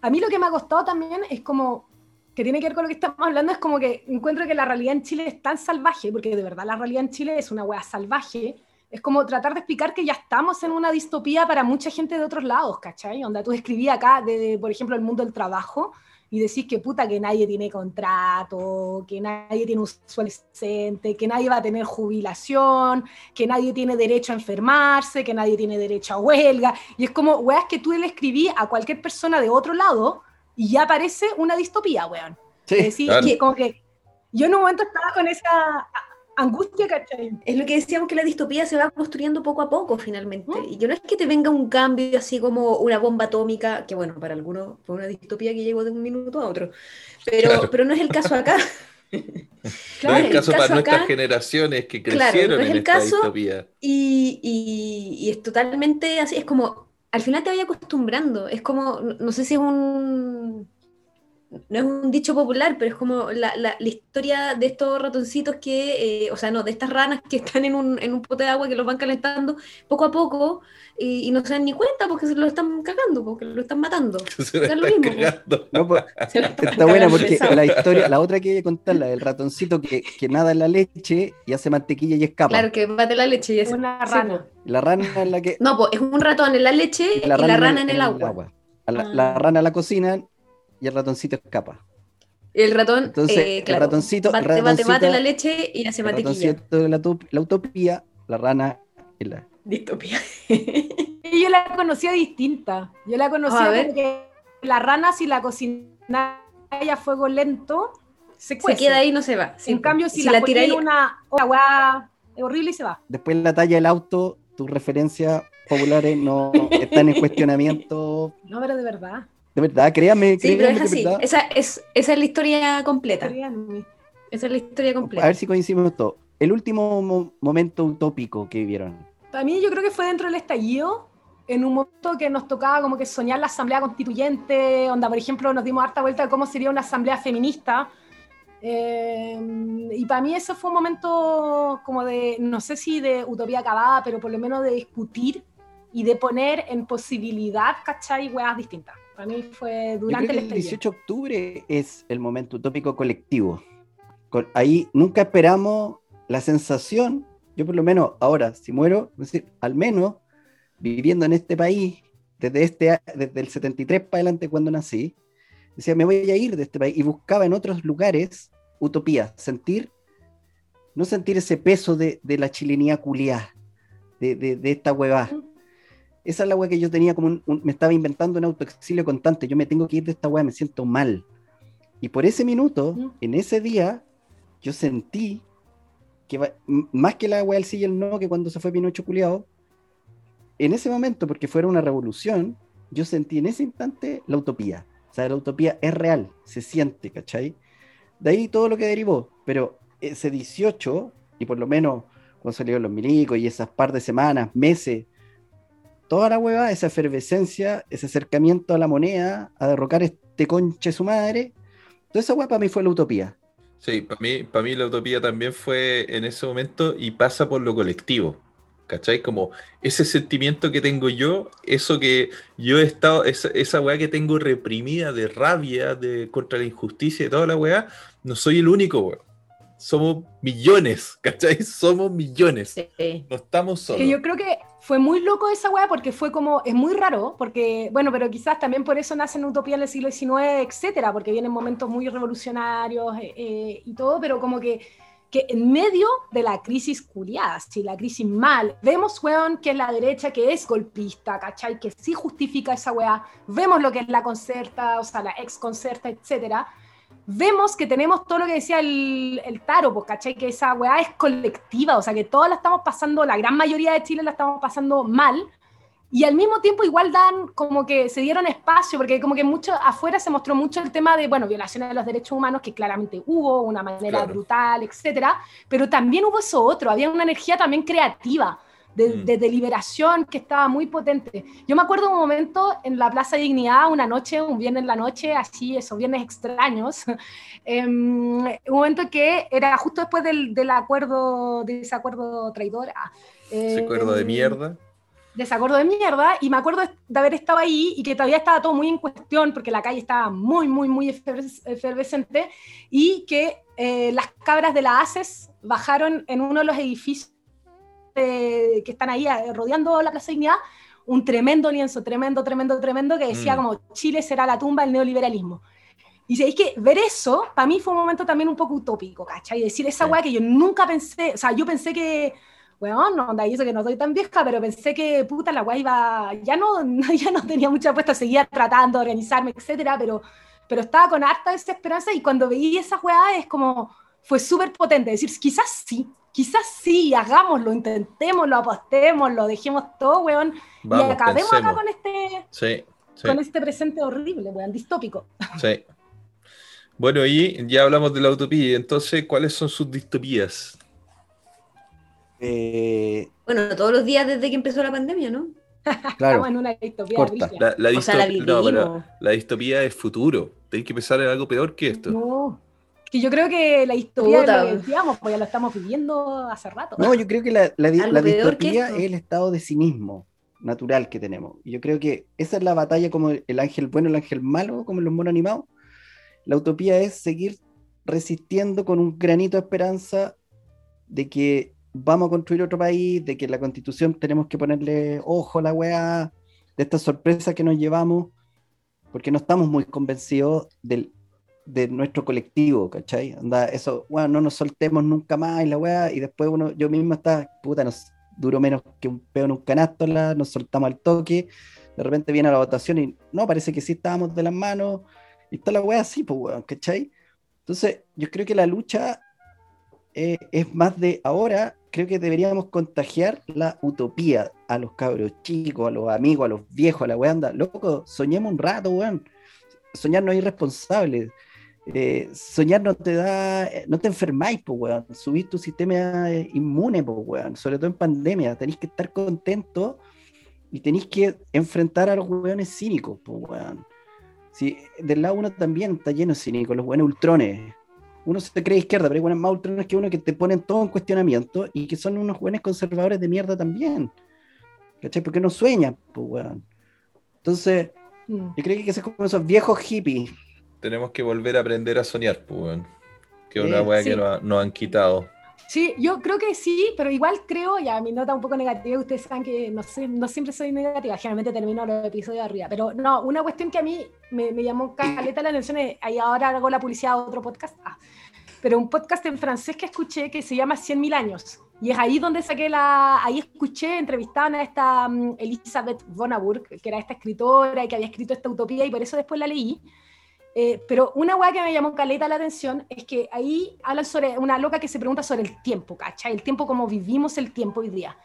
a mí lo que me ha costado también es como, que tiene que ver con lo que estamos hablando, es como que encuentro que la realidad en Chile es tan salvaje, porque de verdad la realidad en Chile es una wea salvaje, es como tratar de explicar que ya estamos en una distopía para mucha gente de otros lados, ¿cachai? Onda, tú escribí acá, de, por ejemplo, el mundo del trabajo, y decís que puta que nadie tiene contrato, que nadie tiene un sueldo decente, que nadie va a tener jubilación, que nadie tiene derecho a enfermarse, que nadie tiene derecho a huelga. Y es como, weas que tú le escribí a cualquier persona de otro lado y ya parece una distopía, weón. Sí, Es decir, claro. que como que yo en un momento estaba con esa a- angustia, ¿cachai? Es lo que decíamos que la distopía se va construyendo poco a poco finalmente. ¿Mm? Y que no es que te venga un cambio así como una bomba atómica, que bueno, para algunos fue una distopía que llegó de un minuto a otro. Pero, Claro. pero no es el caso acá. No Claro, es el caso para nuestras generaciones que Claro, crecieron no es en el esta caso. distopía. Y, y- y es totalmente así, es como, al final te vaya acostumbrando, es como, no sé si es un, no es un dicho popular, pero es como la, la- la historia de estos ratoncitos que, eh, o sea, no, de estas ranas que están en un, en un pote de agua que los van calentando poco a poco y, y no se dan ni cuenta porque se lo están cagando, porque lo están matando. Se la lo mismo. No, pues, Se lo están está buena porque la historia, la otra que voy a contar, la del ratoncito que, que nada en la leche y hace mantequilla y escapa. Claro, que bate la leche y es Una rana. La rana es la que. No, pues es un ratón en la leche y la rana, en, el agua. A la, Ah. la rana la cocinan y el ratoncito escapa. El ratón, Entonces, eh, el claro, ratoncito- el bate, bate, bate ratoncito- la leche y hace El mantequilla. ratoncito de la, la utopía, la rana es la. Distopía. Y yo la conocía distinta. Yo la A conocía ver. como que la rana, si la cocina a fuego lento, se queda ahí y no se va. Sí, en cambio, Y si, la, la tiráis- en una, weá horrible y se va. Después la talla del auto, tus referencias populares no están en cuestionamiento. No, pero de verdad. De verdad, créanme, Sí, pero créanme es así. Esa es, esa es la historia completa. Créanme. Esa es la historia A completa. ver si coincidimos todos. El último mo- momento utópico que vivieron. Para mí yo creo que fue dentro del estallido, en un momento que nos tocaba como que soñar la asamblea constituyente, onda, por ejemplo, nos dimos harta vuelta de cómo sería una asamblea feminista. Eh, y para mí ese fue un momento como de, no sé si de utopía acabada, pero por lo menos de discutir y de poner en posibilidad, ¿cachai? Weas distintas. Para mí fue Yo durante creo el que el estallido. 18 de octubre es el momento utópico colectivo. Ahí nunca esperamos la sensación, yo por lo menos ahora, si muero, es decir, al menos viviendo en este país, desde, este, desde el 73 para adelante cuando nací, decía, me voy a ir de este país y buscaba en otros lugares utopía, sentir no sentir ese peso de, de la chilenía culiá, de, de, de esta huevá. Esa es la hueá que yo tenía como un, un- me estaba inventando un autoexilio constante. Yo me tengo que ir de esta hueá, me siento mal. Y por ese minuto, Mm. en ese día, yo sentí que va- más que la hueá del sí y el no, que cuando se fue Pinocho culiado, en ese momento, porque fuera una revolución, yo sentí en ese instante la utopía. O sea, la utopía es real, se siente, ¿cachai? De ahí todo lo que derivó. Pero ese 18, y por lo menos cuando salieron los milicos y esas par de semanas, meses, toda la hueva, esa efervescencia, ese acercamiento a la moneda, a derrocar este conche su madre, toda esa hueá para mí fue la utopía. Sí, para mí, para mí la utopía también fue en ese momento y pasa por lo colectivo. ¿Cachai? Como ese sentimiento que tengo yo, eso que yo he estado, esa, esa weá que tengo reprimida de rabia, de contra la injusticia y toda la weá, no soy el único, weón. Somos millones, ¿cachai? Somos millones. Sí. No estamos solos. Que yo creo que fue muy loco esa weá porque fue como, es muy raro, porque, bueno, pero quizás también por eso nacen utopías en el siglo XIX, etcétera, porque vienen momentos muy revolucionarios eh, eh, y todo, pero como que, que en medio de la crisis culiada, si la crisis mal, vemos, weón, que es la derecha que es golpista, ¿cachai? Que sí justifica esa weá, vemos lo que es la concerta, o sea, la ex concerta, etcétera, vemos que tenemos todo lo que decía el, el Taro, pues, ¿cachai? Que esa weá es colectiva, o sea, que todos la estamos pasando, la gran mayoría de Chile la estamos pasando mal, y al mismo tiempo igual dan como que se dieron espacio, porque como que mucho afuera se mostró mucho el tema de, bueno, violaciones de los derechos humanos, que claramente hubo, una manera Claro. brutal, etcétera, pero también hubo eso otro, había una energía también creativa. De, Mm. de deliberación que estaba muy potente. Yo me acuerdo un momento en la Plaza Dignidad, una noche, un viernes en la noche, así, esos viernes extraños, em, un momento que era justo después del, del acuerdo, de ese acuerdo traidor. ah, Ese acuerdo de em, mierda. desacuerdo de mierda y me acuerdo de haber estado ahí y que todavía estaba todo muy en cuestión porque la calle estaba muy, muy, muy eferves- efervescente y que eh, las cabras de la ACES bajaron en uno de los edificios eh, que están ahí eh, rodeando la Plaza Dignidad un tremendo lienzo, tremendo, tremendo, tremendo, que decía Mm. como Chile será la tumba del neoliberalismo. Y sabéis que ver eso, para mí fue un momento también un poco utópico, ¿cachai? Decir esa Sí. weá que yo nunca pensé, o sea, yo pensé que, weón, no, onda, y eso que no soy tan vieja, pero pensé que, puta, la weá iba, ya no, ya no tenía mucha apuesta, seguía tratando de organizarme, etcétera, pero, pero estaba con harta desesperanza y cuando veí esa weá es como, fue súper potente, decir, quizás sí, quizás sí, hagámoslo, intentémoslo, apostémoslo, dejemos todo, weón, Vamos, y acabemos acá con este, Sí, sí, con este presente horrible, weón, distópico. sí. Bueno, y ya hablamos de la utopía, entonces, ¿cuáles son sus distopías? Eh, Bueno, todos los días desde que empezó la pandemia, ¿no? Estamos claro, en una distopía corta. La, O sea, la no, la distopía es futuro. Tenéis que pensar en algo peor que esto. No. Que yo creo que la Puta. de lo que decíamos, pues ya lo estamos viviendo hace rato. no, yo creo que la, la la distopía es el estado de cinismo natural que tenemos. Y yo creo que esa es la batalla como el ángel bueno, el ángel malo, como en los monos animados. La utopía es seguir resistiendo con un granito de esperanza de que vamos a construir otro país, de que la constitución tenemos que ponerle ojo a la weá, de estas sorpresas que nos llevamos, porque no estamos muy convencidos del, de nuestro colectivo, ¿cachai? Anda, eso, bueno, no nos soltemos nunca más y la weá, y después uno, yo mismo estaba, puta, nos duró menos que un peo en un canasto, la, nos soltamos al toque, de repente viene la votación y no, parece que sí estábamos de las manos, y está la weá así, pues weón, ¿cachai? Entonces, yo creo que la lucha eh, es más de ahora, creo que deberíamos contagiar la utopía a los cabros chicos, a los amigos, a los viejos, a la weá, anda, loco, soñemos un rato, weón. Soñar no es irresponsable. Eh, soñar no te da, eh, no te enfermáis, pues, weón. Subís tu sistema eh, inmune, pues, weón. Sobre todo en pandemia. Tenéis que estar contentos y tenéis que enfrentar a los weones cínicos, pues, weón. Sí, del lado uno también está lleno de cínicos, los buenos ultrones. Uno se cree izquierda, pero hay buenos más ultrones que uno que te ponen todo en cuestionamiento y que son unos buenos conservadores de mierda también. ¿Cachai? Porque no sueñan, pues, weón. Entonces, Mm. yo creo que hay que ser como esos viejos hippies. Tenemos que volver a aprender a soñar, pues. Que es una weá sí. que nos, ha- nos han quitado. Sí, yo creo que sí, pero igual creo, ya mi nota un poco negativa, ustedes saben que no, sé, no siempre soy negativa, generalmente termino los episodios arriba, pero no, una cuestión que a mí me, me llamó caleta la atención, es, ahí ahora hago la publicidad a otro podcast, ah, pero un podcast en francés que escuché que se llama 100.000 años. Y es ahí donde saqué la. Ahí escuché, entrevistaban a esta um, Elizabeth von Aburg, que era esta escritora y que había escrito esta utopía, y por eso después la leí. Eh, pero una weá que me llamó caleta la atención es que ahí hablan sobre una loca que se pregunta sobre el tiempo, ¿cachai? El tiempo, como vivimos el tiempo hoy día.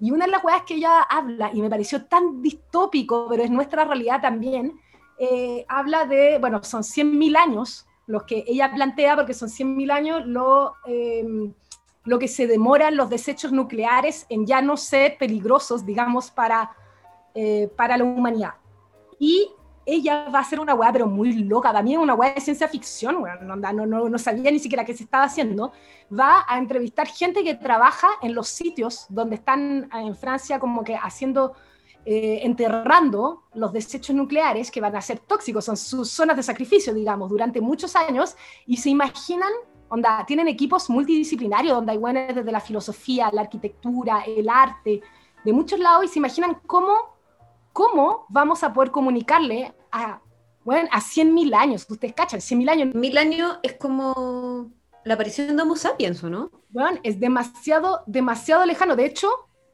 Y una de las weas que ella habla, y me pareció tan distópico, pero es nuestra realidad también, eh, habla de, bueno, son 100.000 años los que ella plantea, porque son 100.000 años lo, em, lo que se demoran los desechos nucleares en ya no ser peligrosos, digamos, para, eh, para la humanidad. Y ella va a hacer una weá, pero muy loca, también una weá de ciencia ficción, no, no, no, sabía ni siquiera qué se estaba haciendo. Va a entrevistar gente que trabaja en los sitios donde están en Francia como que haciendo, eh, enterrando los desechos nucleares que van a ser tóxicos, son sus zonas de sacrificio, digamos, durante muchos años, y se imaginan, onda, tienen equipos multidisciplinarios donde hay buenas desde la filosofía, la arquitectura, el arte, de muchos lados, y se imaginan cómo ¿cómo vamos a poder comunicarle a, bueno, a 100.000 años? Ustedes cachan, 100.000 años. Mil años es como la aparición de Homo sapiens, ¿no? Bueno, es demasiado, demasiado lejano. De hecho,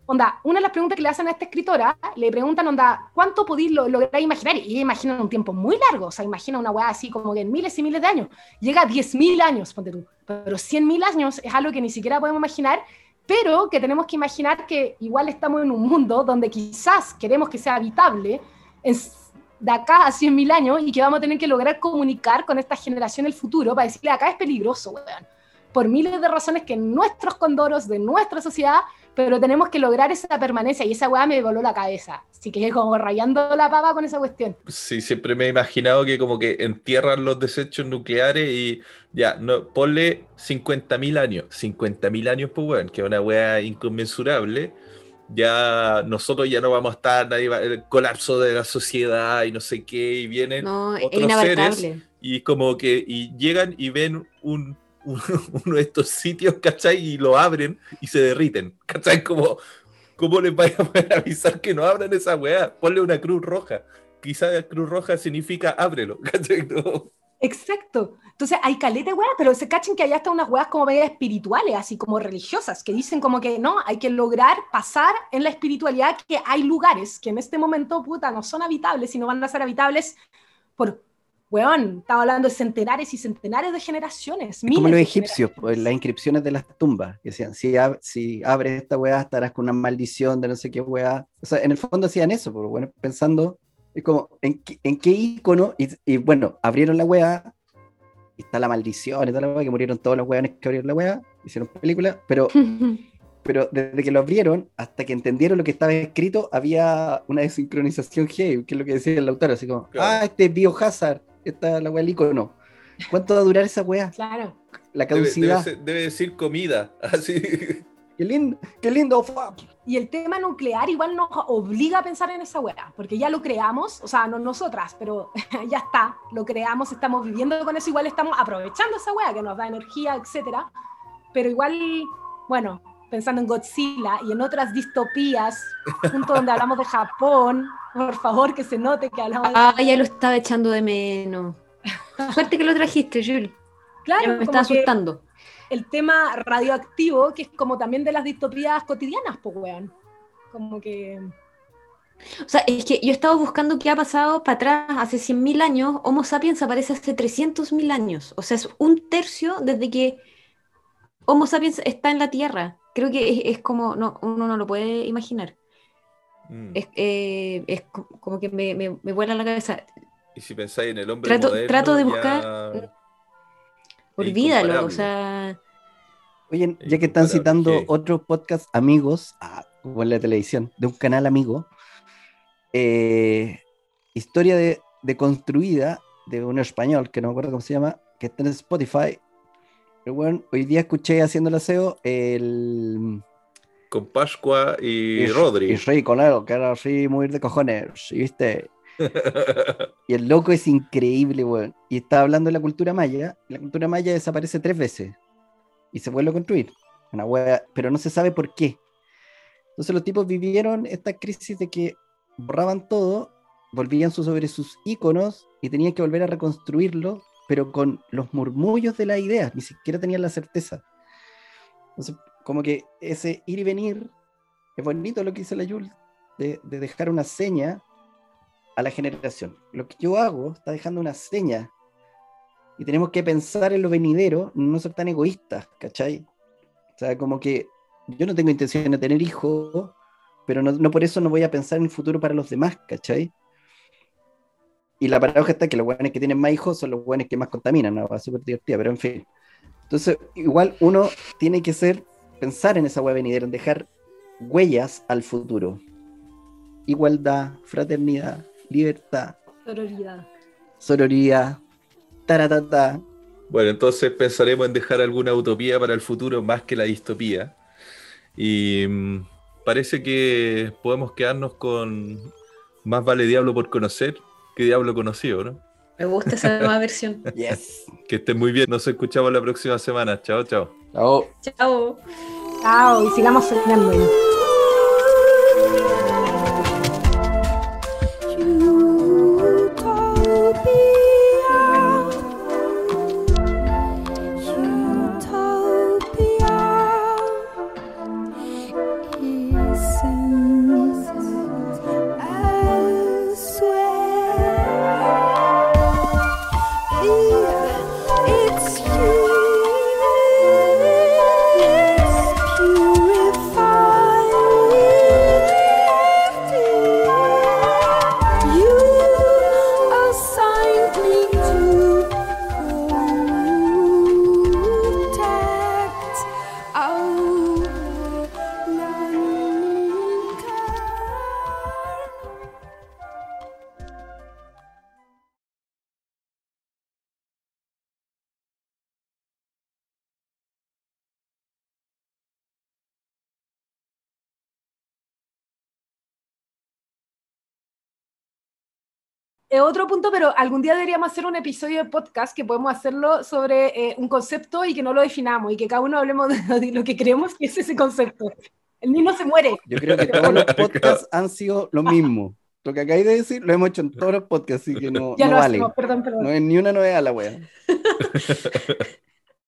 onda, una de las preguntas que le hacen a esta escritora, le preguntan, onda, ¿cuánto podéis lograr imaginar? Y ella imagina un tiempo muy largo, o sea, imagina una weá así como que en miles y miles de años. Llega a 10.000 años, ponte tú. Pero 100.000 años es algo que ni siquiera podemos imaginar pero que tenemos que imaginar que igual estamos en un mundo donde quizás queremos que sea habitable de acá a 100.000 años y que vamos a tener que lograr comunicar con esta generación del futuro para decirle acá es peligroso, weón. Por miles de razones que nuestros condoros de nuestra sociedad pero tenemos que lograr esa permanencia y esa weá me voló la cabeza. Así que como rayando la pava con esa cuestión. Sí, siempre me he imaginado que como que entierran los desechos nucleares y ya, no, ponle 50.000 años, 50.000 años, pues weón, que es una weá inconmensurable. Ya nosotros ya no vamos a estar, nadie va, el colapso de la sociedad y no sé qué, y vienen otros seres y como que y llegan y ven un uno de estos sitios, ¿cachai? Y lo abren y se derriten, ¿cachai? Como, ¿Cómo les vaya a poder avisar que no abran esa weá? Ponle una cruz roja. Quizá la cruz roja significa ábrelo, ¿cachai? Exacto. Entonces hay caleta weá, pero se cachen que allá están unas weas como medio espirituales, así como religiosas, que dicen como que no, hay que lograr pasar en la espiritualidad que hay lugares que en este momento, puta, no son habitables, sino van a ser habitables por weón, estaba hablando de centenares y centenares de generaciones. como los egipcios, pues, las inscripciones de las tumbas, que decían, si, si abres esta weá estarás con una maldición de no sé qué weá. O sea, en el fondo hacían eso, pero bueno, pensando, es como, ¿en, en qué icono? Y, bueno, abrieron la weá, y está la maldición y toda la weá, que murieron todos los weones que abrieron la weá, hicieron película, pero... pero desde que lo abrieron hasta que entendieron lo que estaba escrito, había una desincronización heavy, que es lo que decía el autor, así como, ah, este es Biohazard, esta la weá no ¿Cuánto va a durar esa weá? Claro. La caducidad. Debe, decir comida. Así. Qué lindo, qué lindo. Y el tema nuclear igual nos obliga a pensar en esa weá, porque ya lo creamos, o sea, no nosotras, pero ya está, lo creamos, estamos viviendo con eso, igual estamos aprovechando esa weá que nos da energía, etcétera. Pero igual, bueno, pensando en Godzilla y en otras distopías, junto donde hablamos de Japón, por favor, que se note que hablamos Ah, ya lo estaba echando de menos. Suerte que lo trajiste, Jules. Claro, me está asustando. El tema radioactivo, que es como también de las distopías cotidianas, pues, weón. Como que... O sea, es que yo he estado buscando qué ha pasado para atrás hace 100.000 años. Homo sapiens aparece hace 300.000 años. O sea, es un tercio desde que Homo sapiens está en la Tierra creo que es, como, no, uno no lo puede imaginar. Mm. Es, eh, como que me, me, vuela la cabeza. Y si pensáis en el hombre trato, trato de buscar. Olvídalo, o sea. Oye, ya que están citando otros podcast amigos, ah, en la televisión, de un canal amigo, eh, historia de, de, construida de un español, que no me acuerdo cómo se llama, que está en Spotify, pero bueno, hoy día escuché haciendo el aseo el. Con Pascua y, Rodri. Y claro, que era así muy de cojones, ¿viste? y el loco es increíble, weón. Y está hablando de la cultura maya. La cultura maya desaparece tres veces y se vuelve a construir. Una wea, pero no se sabe por qué. Entonces los tipos vivieron esta crisis de que borraban todo, volvían sobre sus iconos y tenían que volver a reconstruirlo pero con los murmullos de las ideas, ni siquiera tenían la certeza. Entonces, como que ese ir y venir, es bonito lo que dice la Yul, de, de dejar una seña a la generación. Lo que yo hago está dejando una seña y tenemos que pensar en lo venidero, no ser tan egoístas, ¿cachai? O sea, como que yo no tengo intención de tener hijos, pero no, no por eso no voy a pensar en el futuro para los demás, ¿cachai? Y la paradoja está que los buenos que tienen más hijos son los buenos que más contaminan, ¿no? Va súper divertida, pero en fin. Entonces, igual uno tiene que ser, pensar en esa hueá venidera, en dejar huellas al futuro. Igualdad, fraternidad, libertad, Sororidad. sororidad, taratata. Bueno, entonces pensaremos en dejar alguna utopía para el futuro más que la distopía. Y mm, parece que podemos quedarnos con más vale diablo por conocer que diablo conocido, ¿no? Me gusta esa nueva versión. Yes. Que estén muy bien. Nos escuchamos la próxima semana. Chao, chao. Chao. Chao. Chao, y sigamos soñando. Eh, otro punto, pero algún día deberíamos hacer un episodio de podcast que podemos hacerlo sobre eh, un concepto y que no lo definamos y que cada uno hablemos de, de lo que creemos que es ese concepto. El niño se muere. Yo creo que todos los podcasts han sido lo mismo. Lo que acabáis de decir lo hemos hecho en todos los podcasts, así que no, Ya no lo vale. hacemos, perdón, perdón. No es ni una novedad la wea.